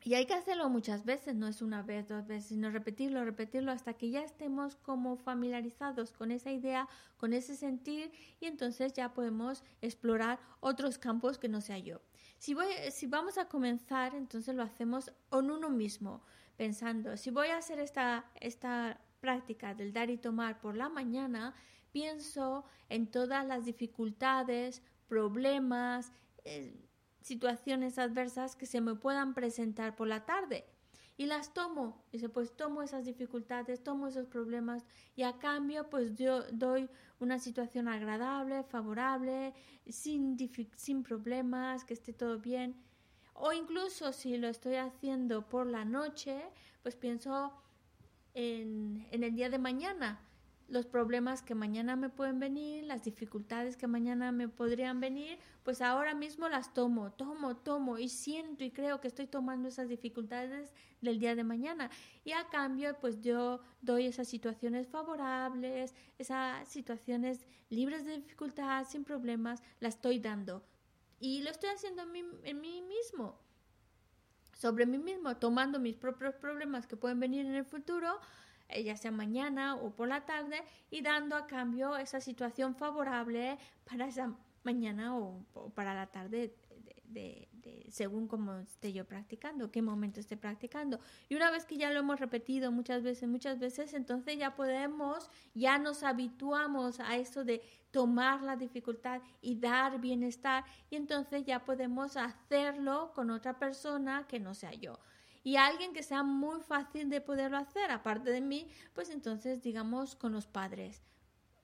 y hay que hacerlo muchas veces, no es una vez, dos veces, sino repetirlo, repetirlo hasta que ya estemos como familiarizados con esa idea, con ese sentir y entonces ya podemos explorar otros campos que no sea yo. Si, voy, si vamos a comenzar, entonces lo hacemos en uno mismo, pensando, si voy a hacer esta, esta práctica del dar y tomar por la mañana, pienso en todas las dificultades, problemas, eh, situaciones adversas que se me puedan presentar por la tarde y las tomo. Dice, pues tomo esas dificultades, tomo esos problemas y a cambio pues yo doy una situación agradable, favorable, sin, sin problemas, que esté todo bien. O incluso si lo estoy haciendo por la noche, pues pienso en, en el día de mañana, los problemas que mañana me pueden venir, las dificultades que mañana me podrían venir, pues ahora mismo las tomo, tomo, tomo y siento y creo que estoy tomando esas dificultades del día de mañana. Y a cambio, pues yo doy esas situaciones favorables, esas situaciones libres de dificultad, sin problemas, las estoy dando. Y lo estoy haciendo en mí, en mí mismo sobre mí mismo, tomando mis propios problemas que pueden venir en el futuro, ya sea mañana o por la tarde, y dando a cambio esa situación favorable para esa mañana o, para la tarde, de, de- de- según como esté yo practicando, qué momento esté practicando. Y una vez que ya lo hemos repetido muchas veces, muchas veces, entonces ya podemos, ya nos habituamos a eso de tomar la dificultad y dar bienestar y entonces ya podemos hacerlo con otra persona que no sea yo. Y alguien que sea muy fácil de poderlo hacer, aparte de mí, pues entonces digamos con los padres,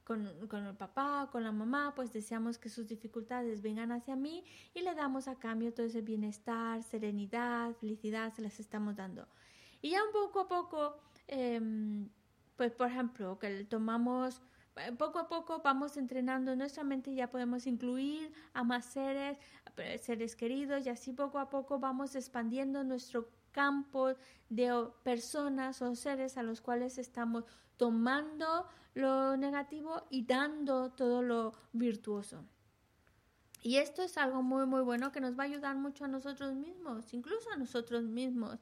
con, con el papá, con la mamá, pues deseamos que sus dificultades vengan hacia mí y le damos a cambio todo ese bienestar, serenidad, felicidad, se las estamos dando. Y ya un poco a poco, em, pues por ejemplo, que tomamos poco a poco vamos entrenando nuestra mente ya podemos incluir a más seres, eh, seres queridos y así poco a poco vamos expandiendo nuestro campo de personas o seres a los cuales estamos tomando lo negativo y dando todo lo virtuoso. Y esto es algo muy, muy bueno que nos va a ayudar mucho a nosotros mismos, incluso a nosotros mismos,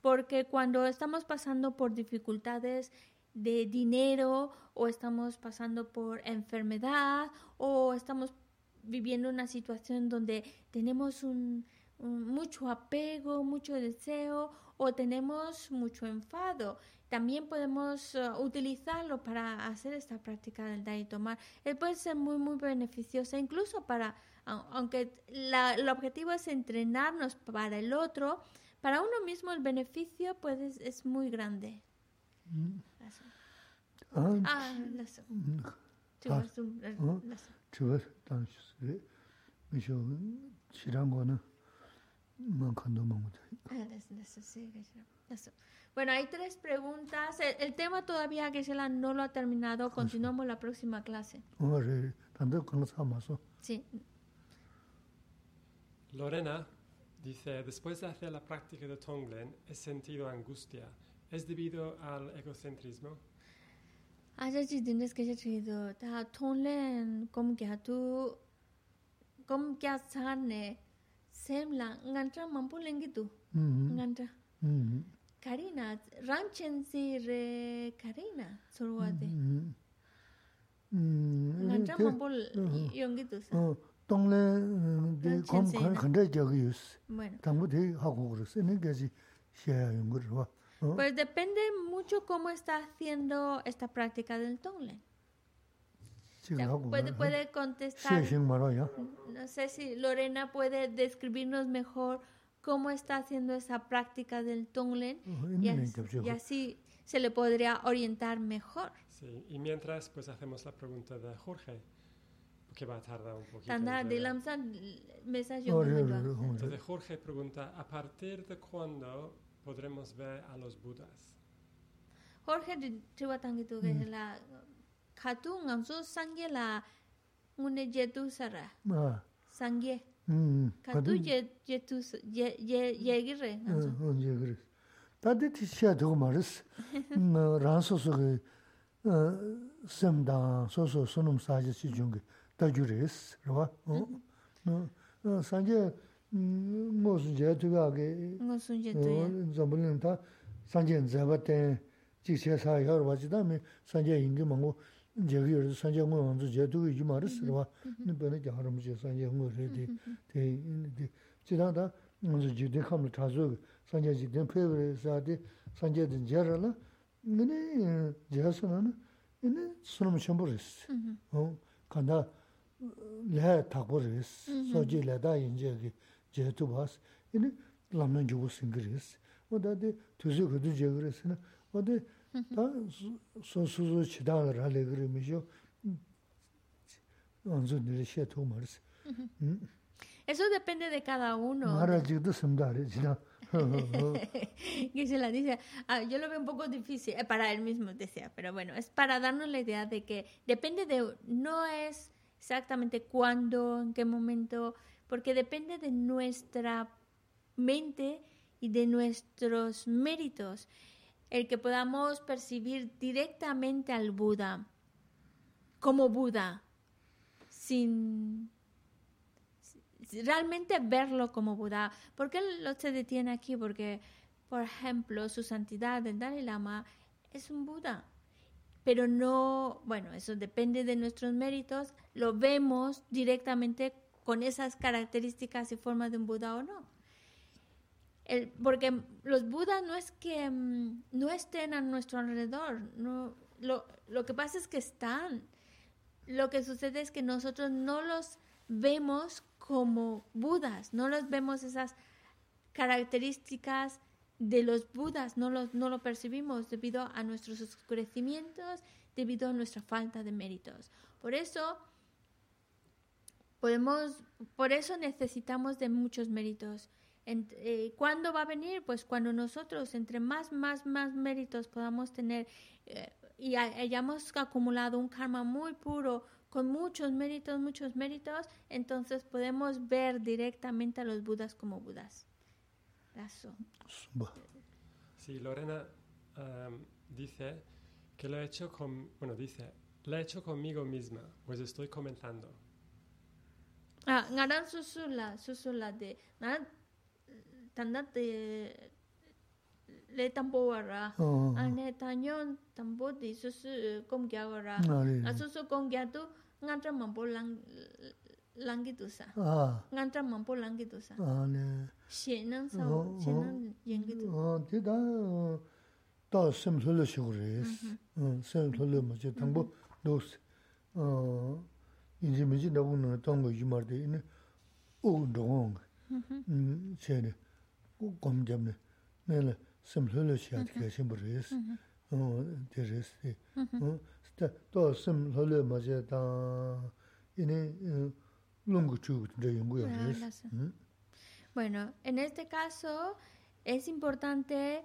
porque cuando estamos pasando por dificultades de dinero o estamos pasando por enfermedad o estamos viviendo una situación donde tenemos un, mucho apego, mucho deseo o tenemos mucho enfado. También podemos uh, utilizarlo para hacer esta práctica del dar y tomar. Él puede ser muy, muy beneficiosa, incluso para, aunque la, el objetivo es entrenarnos para el otro, para uno mismo el beneficio puede, es muy grande. Mm. 아, 났어. 아, 어? 저거 당시 미쇼 지란 거는 뭐 간도 먹고 Bueno, hay tres preguntas. El, el tema todavía que Gisela no lo ha terminado. Continuamos la próxima clase. Sí. Lorena dice, después de hacer la práctica de Tonglen, he sentido angustia. ¿Es debido al egocentrismo? 아저씨 dindes que chido ta tonlen kom kya tu kom kya sane semla ngantra mampu lengi tu ngantra karina ranchen si re karina sorwa de ngantra mampu yongi tu sa tonlen de kom khande jagi yus tamu de hago gros ne gaji shaya Pues depende mucho cómo está haciendo esta práctica del Tonglen. puede, puede contestar. No sé si Lorena puede describirnos mejor cómo está haciendo esa práctica del Tonglen y, así, se le podría orientar mejor. Sí, y mientras pues hacemos la pregunta de Jorge, que va a tardar un poquito. Entonces Jorge pregunta, ¿a partir de cuándo podremos ver a los budas. Jorge triwa tangi tu ge mm. la khatu ngamso sangye la ngune je tu sara. Ma. Sangye. Mm. mm. khatu je je tu je je je ge re. 어 je ge. Ta de ti sha do maris. Ran so so ge ah, sem da so so sunum sa je si jung ge ta ju res. Ro. Mm-hmm. Oh, ah, sangye ngō sūn jē tuyā kē, ngō sūn jē tuyā, zambul nīm tā sāngyē nzāba tēn jīk sē sā yā rwa chī tā mē sāngyē yīngi māngu jē kī rā sāngyē ngō yā nzu jē tuyā yī mā rā sī rwa, nī bē nā kia rā mū jē sāngyē ngō rā tē, tē, chī tā tā ngō sū jī tē kham rā tā sū kē, sāngyē jī tē pē rā sā tē, sāngyē tē jē rā lā, ngē nē jē sā nā nā, ngē nē sū rā mū chēmbō rā sī, kāndā lē tā kō rā sī, sō jī lē tā yīn jē kē, ra le gre mi jo onzo ni she tu mars Eso depende de cada uno. De que se la dice, ah, yo lo veo un poco difícil, eh, para él mismo decía, pero bueno, es para darnos la idea de que depende de, no es exactamente cuándo, en qué momento, porque depende de nuestra mente y de nuestros méritos el que podamos percibir directamente al Buda como Buda sin realmente verlo como Buda. ¿Por qué lo se detiene aquí? Porque, por ejemplo, su santidad, el Dalai Lama, es un Buda. Pero no, bueno, eso depende de nuestros méritos, lo vemos directamente con esas características y formas de un Buda o no. porque los Budas no es que mm, no estén a nuestro alrededor, lo, lo que pasa es que están. Lo que sucede es que nosotros no los vemos como Budas, no los vemos esas características de los Budas, no, los, no lo percibimos debido a nuestros oscurecimientos, debido a nuestra falta de méritos. Por eso, podemos, por eso necesitamos de muchos méritos. Eh, ¿Cuándo va a venir? Pues cuando nosotros, entre más, más, más méritos podamos tener, eh, y hayamos acumulado un karma muy puro con muchos méritos, muchos méritos, entonces podemos ver directamente a los budas como budas. Eso. Sí, Lorena dice que lo he hecho con, bueno, dice, lo he hecho conmigo misma, pues estoy comenzando. nga ran su su la su su la de na tanda de le tambo wa ra ane ta nyon tambo di su su kom gya wa ra a su su kom gya tu nga tra mampo lang langi tu sa nga tra mampo langi tu sa she nang sa she nang yengi tu ti da ta sem thule shog re sem thule ma che tambo dos na tango yu mar de, ine, u dong, che ne, u kom jam ne, ne le, sem solo shi ati kya shen bu re, de re se, da sem solo ma che ta, ine, lungu chu de yungu ya re. Bueno, en este caso es importante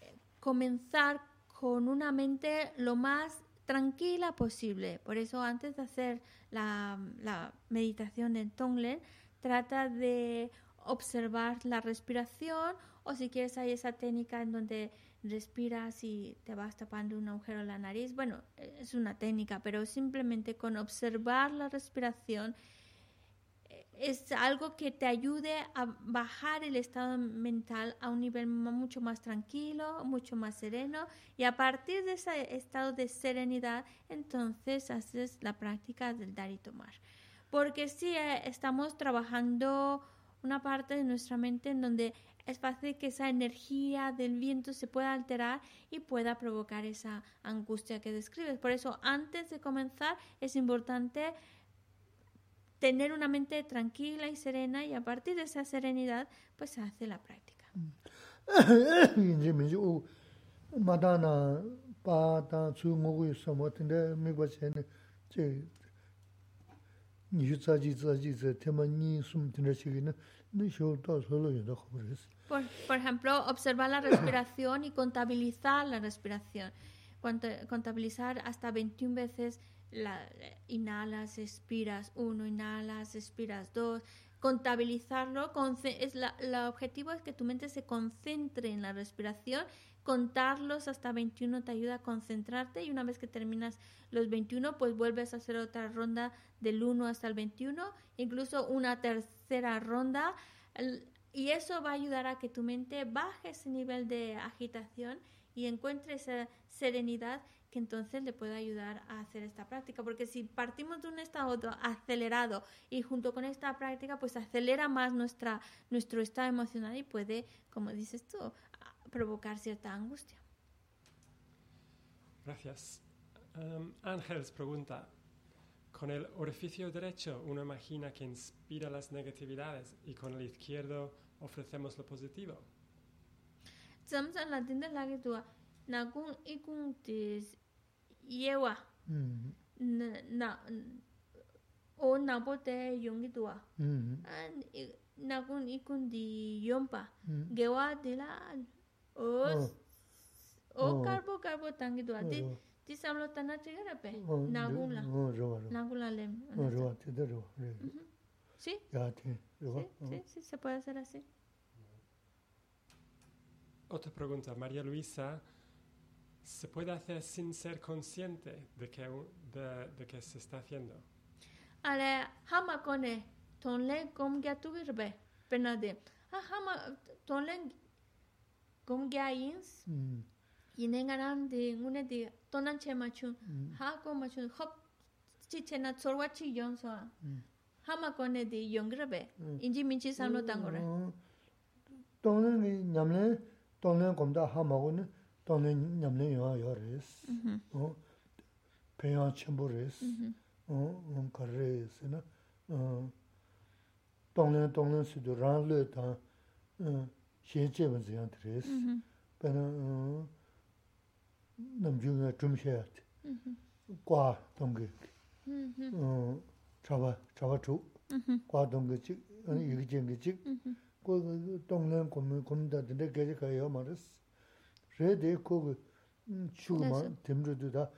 eh, comenzar con una mente lo más tranquila posible. Por eso antes de hacer la, la meditación de Tonglen, trata de observar la respiración o si quieres hay esa técnica en donde respiras y te vas tapando un agujero en la nariz. Bueno, es una técnica, pero simplemente con observar la respiración es algo que te ayude a bajar el estado mental a un nivel mucho más tranquilo, mucho más sereno y a partir de ese estado de serenidad entonces haces la práctica del dar y tomar. Porque si eh, estamos trabajando una parte de nuestra mente en donde es fácil que esa energía del viento se pueda alterar y pueda provocar esa angustia que describes. Por eso antes de comenzar es importante tener una mente tranquila y serena y a partir de esa serenidad pues se hace la práctica. Por, por ejemplo, observar la respiración y contabilizar la respiración. Contabilizar hasta 21 veces la, inhalas, expiras uno, inhalas, expiras dos, contabilizarlo, es la, objetivo es que tu mente se concentre en la respiración, contarlos hasta 21 te ayuda a concentrarte y una vez que terminas los 21 pues vuelves a hacer otra ronda del 1 hasta el 21, incluso una tercera ronda. Y eso va a ayudar a que tu mente baje ese nivel de agitación y encuentre esa serenidad que entonces le puede ayudar a hacer esta práctica. Porque si partimos de un estado acelerado y junto con esta práctica, pues acelera más nuestra, nuestro estado emocional y puede, como dices tú, provocar cierta angustia. Gracias. Um, pregunta, con el orificio derecho uno imagina que inspira las negatividades y con el izquierdo ofrecemos lo positivo. Yewa na o napo te yongi tuwa nakung ikung di yompa. Gewa di la o o karbo karbo tangi tuwa di ti samlo tana chigara pe. Nakung la. nakung la lem. ¿Sí? Sí, sí, se puede hacer así. Otra pregunta, María Luisa se puede hacer sin ser consciente de que, de, de que se está haciendo. Ale, hama kone, tonle gom gya tugirbe, penade. Ha hama, tonle gom gya ins, yine ngaran di ngune di tonan che machun, ha ko machun, hop, chi che na tsorwa chi yon so. Hama kone di yongirbe, inji minchi samlo tangore. Tonle nyamle, tonle gomda hama kone, tāne ñamne yuwa yuwa res, mm-hmm. pēyā chēmbu res, mm-hmm. kar res, tōnglen tōnglen sīdhū rāng lē tāng xie chēban ziyānt res, mm-hmm. pēnā nam jū ngā chūm xēyāt, guā tōngi, chāba, chāba chū, guā tōngi chīk, yīg chēngi chīk, tōnglen kōmi kōmi tā tindā kēchī kāyā mā res, re de ko hm, chu ma tim ru du da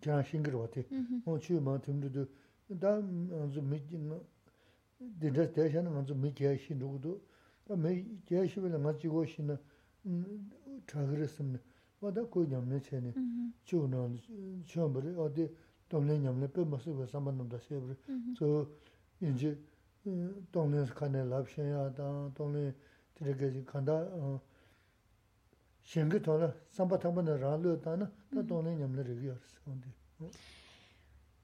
kya shing ro te. Mo chu ma tim ru du da zu mi de da de shan ma zu mi kya shi ru du. Da mi kya shi wel ma ji go shi na hm, tra gre sim ne wa da ko nyam ne che ne. Chu na chu ma re o de dong le nyam ne pe ma su ba sam ban da se bre so yin ji hm, dong le ka ne lab shen ya da dong le ti ge ji kan da kāndā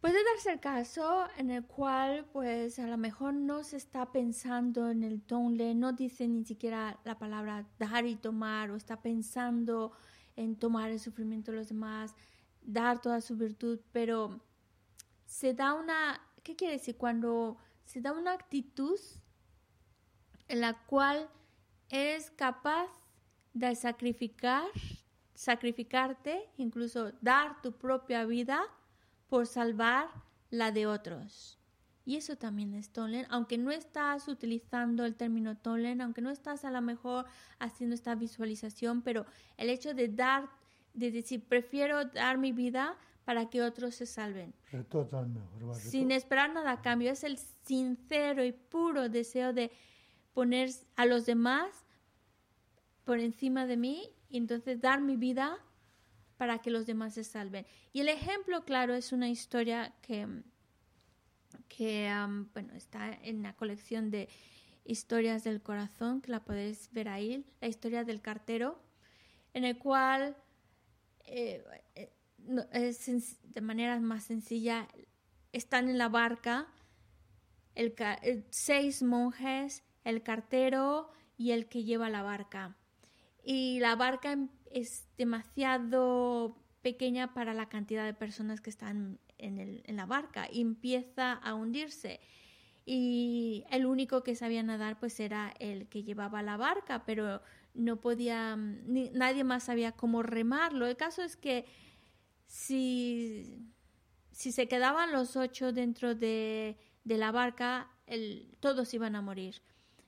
Puede darse el caso en el cual, pues, a lo mejor no se está pensando en el tonle, no dice ni siquiera la palabra dar y tomar, o está pensando en tomar el sufrimiento de los demás, dar toda su virtud, pero se da una, ¿qué quiere decir? Cuando se da una actitud en la cual es capaz de sacrificar, sacrificarte, incluso dar tu propia vida por salvar la de otros. Y eso también es Tolen, aunque no estás utilizando el término Tolen, aunque no estás a lo mejor haciendo esta visualización, pero el hecho de dar, de decir, prefiero dar mi vida para que otros se salven. Sin esperar nada a cambio, es el sincero y puro deseo de poner a los demás por encima de mí y entonces dar mi vida para que los demás se salven. Y el ejemplo claro es una historia que, que bueno, está en la colección de historias del corazón, que la podéis ver ahí, la historia del cartero, en el cual eh, eh, de manera más sencilla están en la barca el, seis monjes, el cartero y el que lleva la barca y la barca em, es demasiado pequeña para la cantidad de personas que están en, el, en la barca y empieza a hundirse. Y el único que sabía nadar pues era el que llevaba la barca pero no podía ni, nadie más sabía cómo remarlo. El caso es que si si se quedaban los ocho dentro de, de la barca el, todos iban a morir.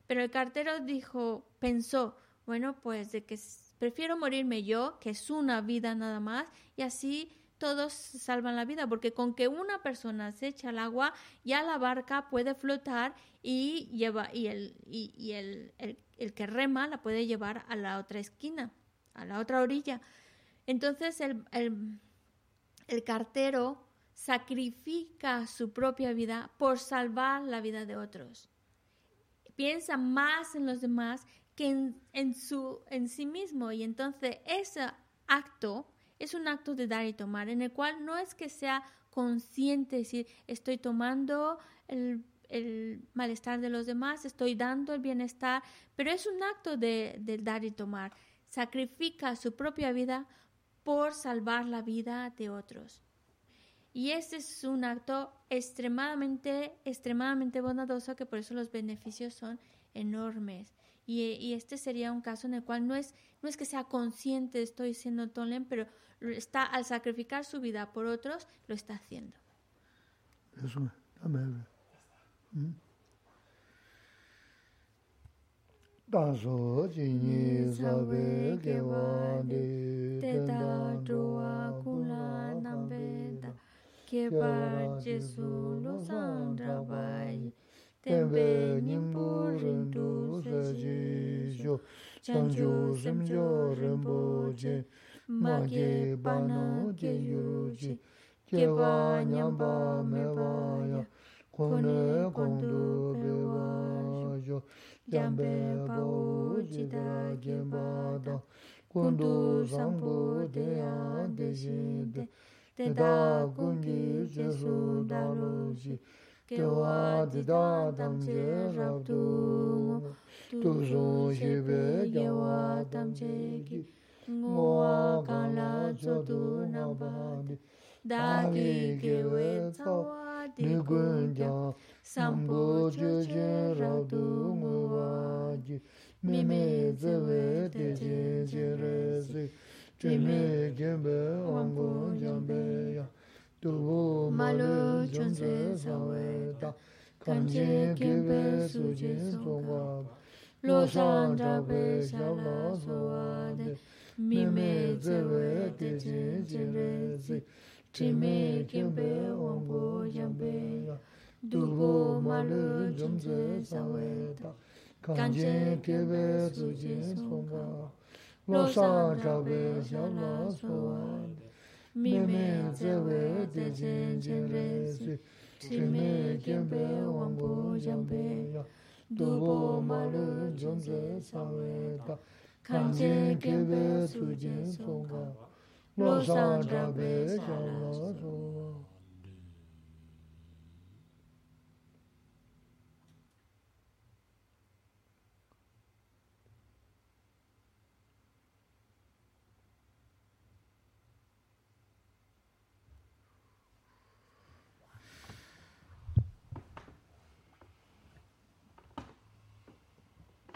Pero el cartero dijo pensó bueno, pues de que prefiero morirme yo, que es una vida nada más, y así todos salvan la vida, porque con que una persona se echa al agua, ya la barca puede flotar y lleva y el, y, el, el, que rema la puede llevar a la otra esquina, a la otra orilla. Entonces el, el cartero sacrifica su propia vida por salvar la vida de otros. Piensa más en los demás en, su, en sí mismo. Y entonces ese acto es un acto de dar y tomar, en el cual no es que sea consciente, decir, estoy tomando el, malestar de los demás, estoy dando el bienestar, pero es un acto de, de dar y tomar. Sacrifica su propia vida por salvar la vida de otros. Y este es un acto extremadamente, extremadamente bondadoso que por eso los beneficios son enormes. Y, este sería un caso en el cual no es, no es que sea consciente, estoy siendo Tolen, pero está al sacrificar su vida por otros, lo está haciendo. Eso. ¿Mm? tenpe nimbu rindu saji shu, chanju samjo rinpo je, mage bana ge yu ji, geba nyamba mewa ya, kone kondu bewa shu, yambe bau jida genpa da, kondu sambu deya deji de, teda gungi jesu daru ji, dewa dida damche rabdu tu zon shebe gewa damche ki ngowa kanla chodu nambadi dali gewe tsawa digun jang sambo cheche rabdu ngowa ji mime zewe teche che resi chime gembe wangun jambe yang durbu malu chunse sawe ta kanche kempe suje soba lo san drape shala sowa de mime zewe de chen chen re zi chime kempe wambu yambe ya durbu malu chunse sawe ta kanche kempe suje soba lo san drape shala sowa de mi me zhe wei de chen chen re si chi me jian be wang bu jiang be ya. du bo ma lu zhen zhe sang wei da kan jie gen be su jin song ga lo shang zhang be shang lo su.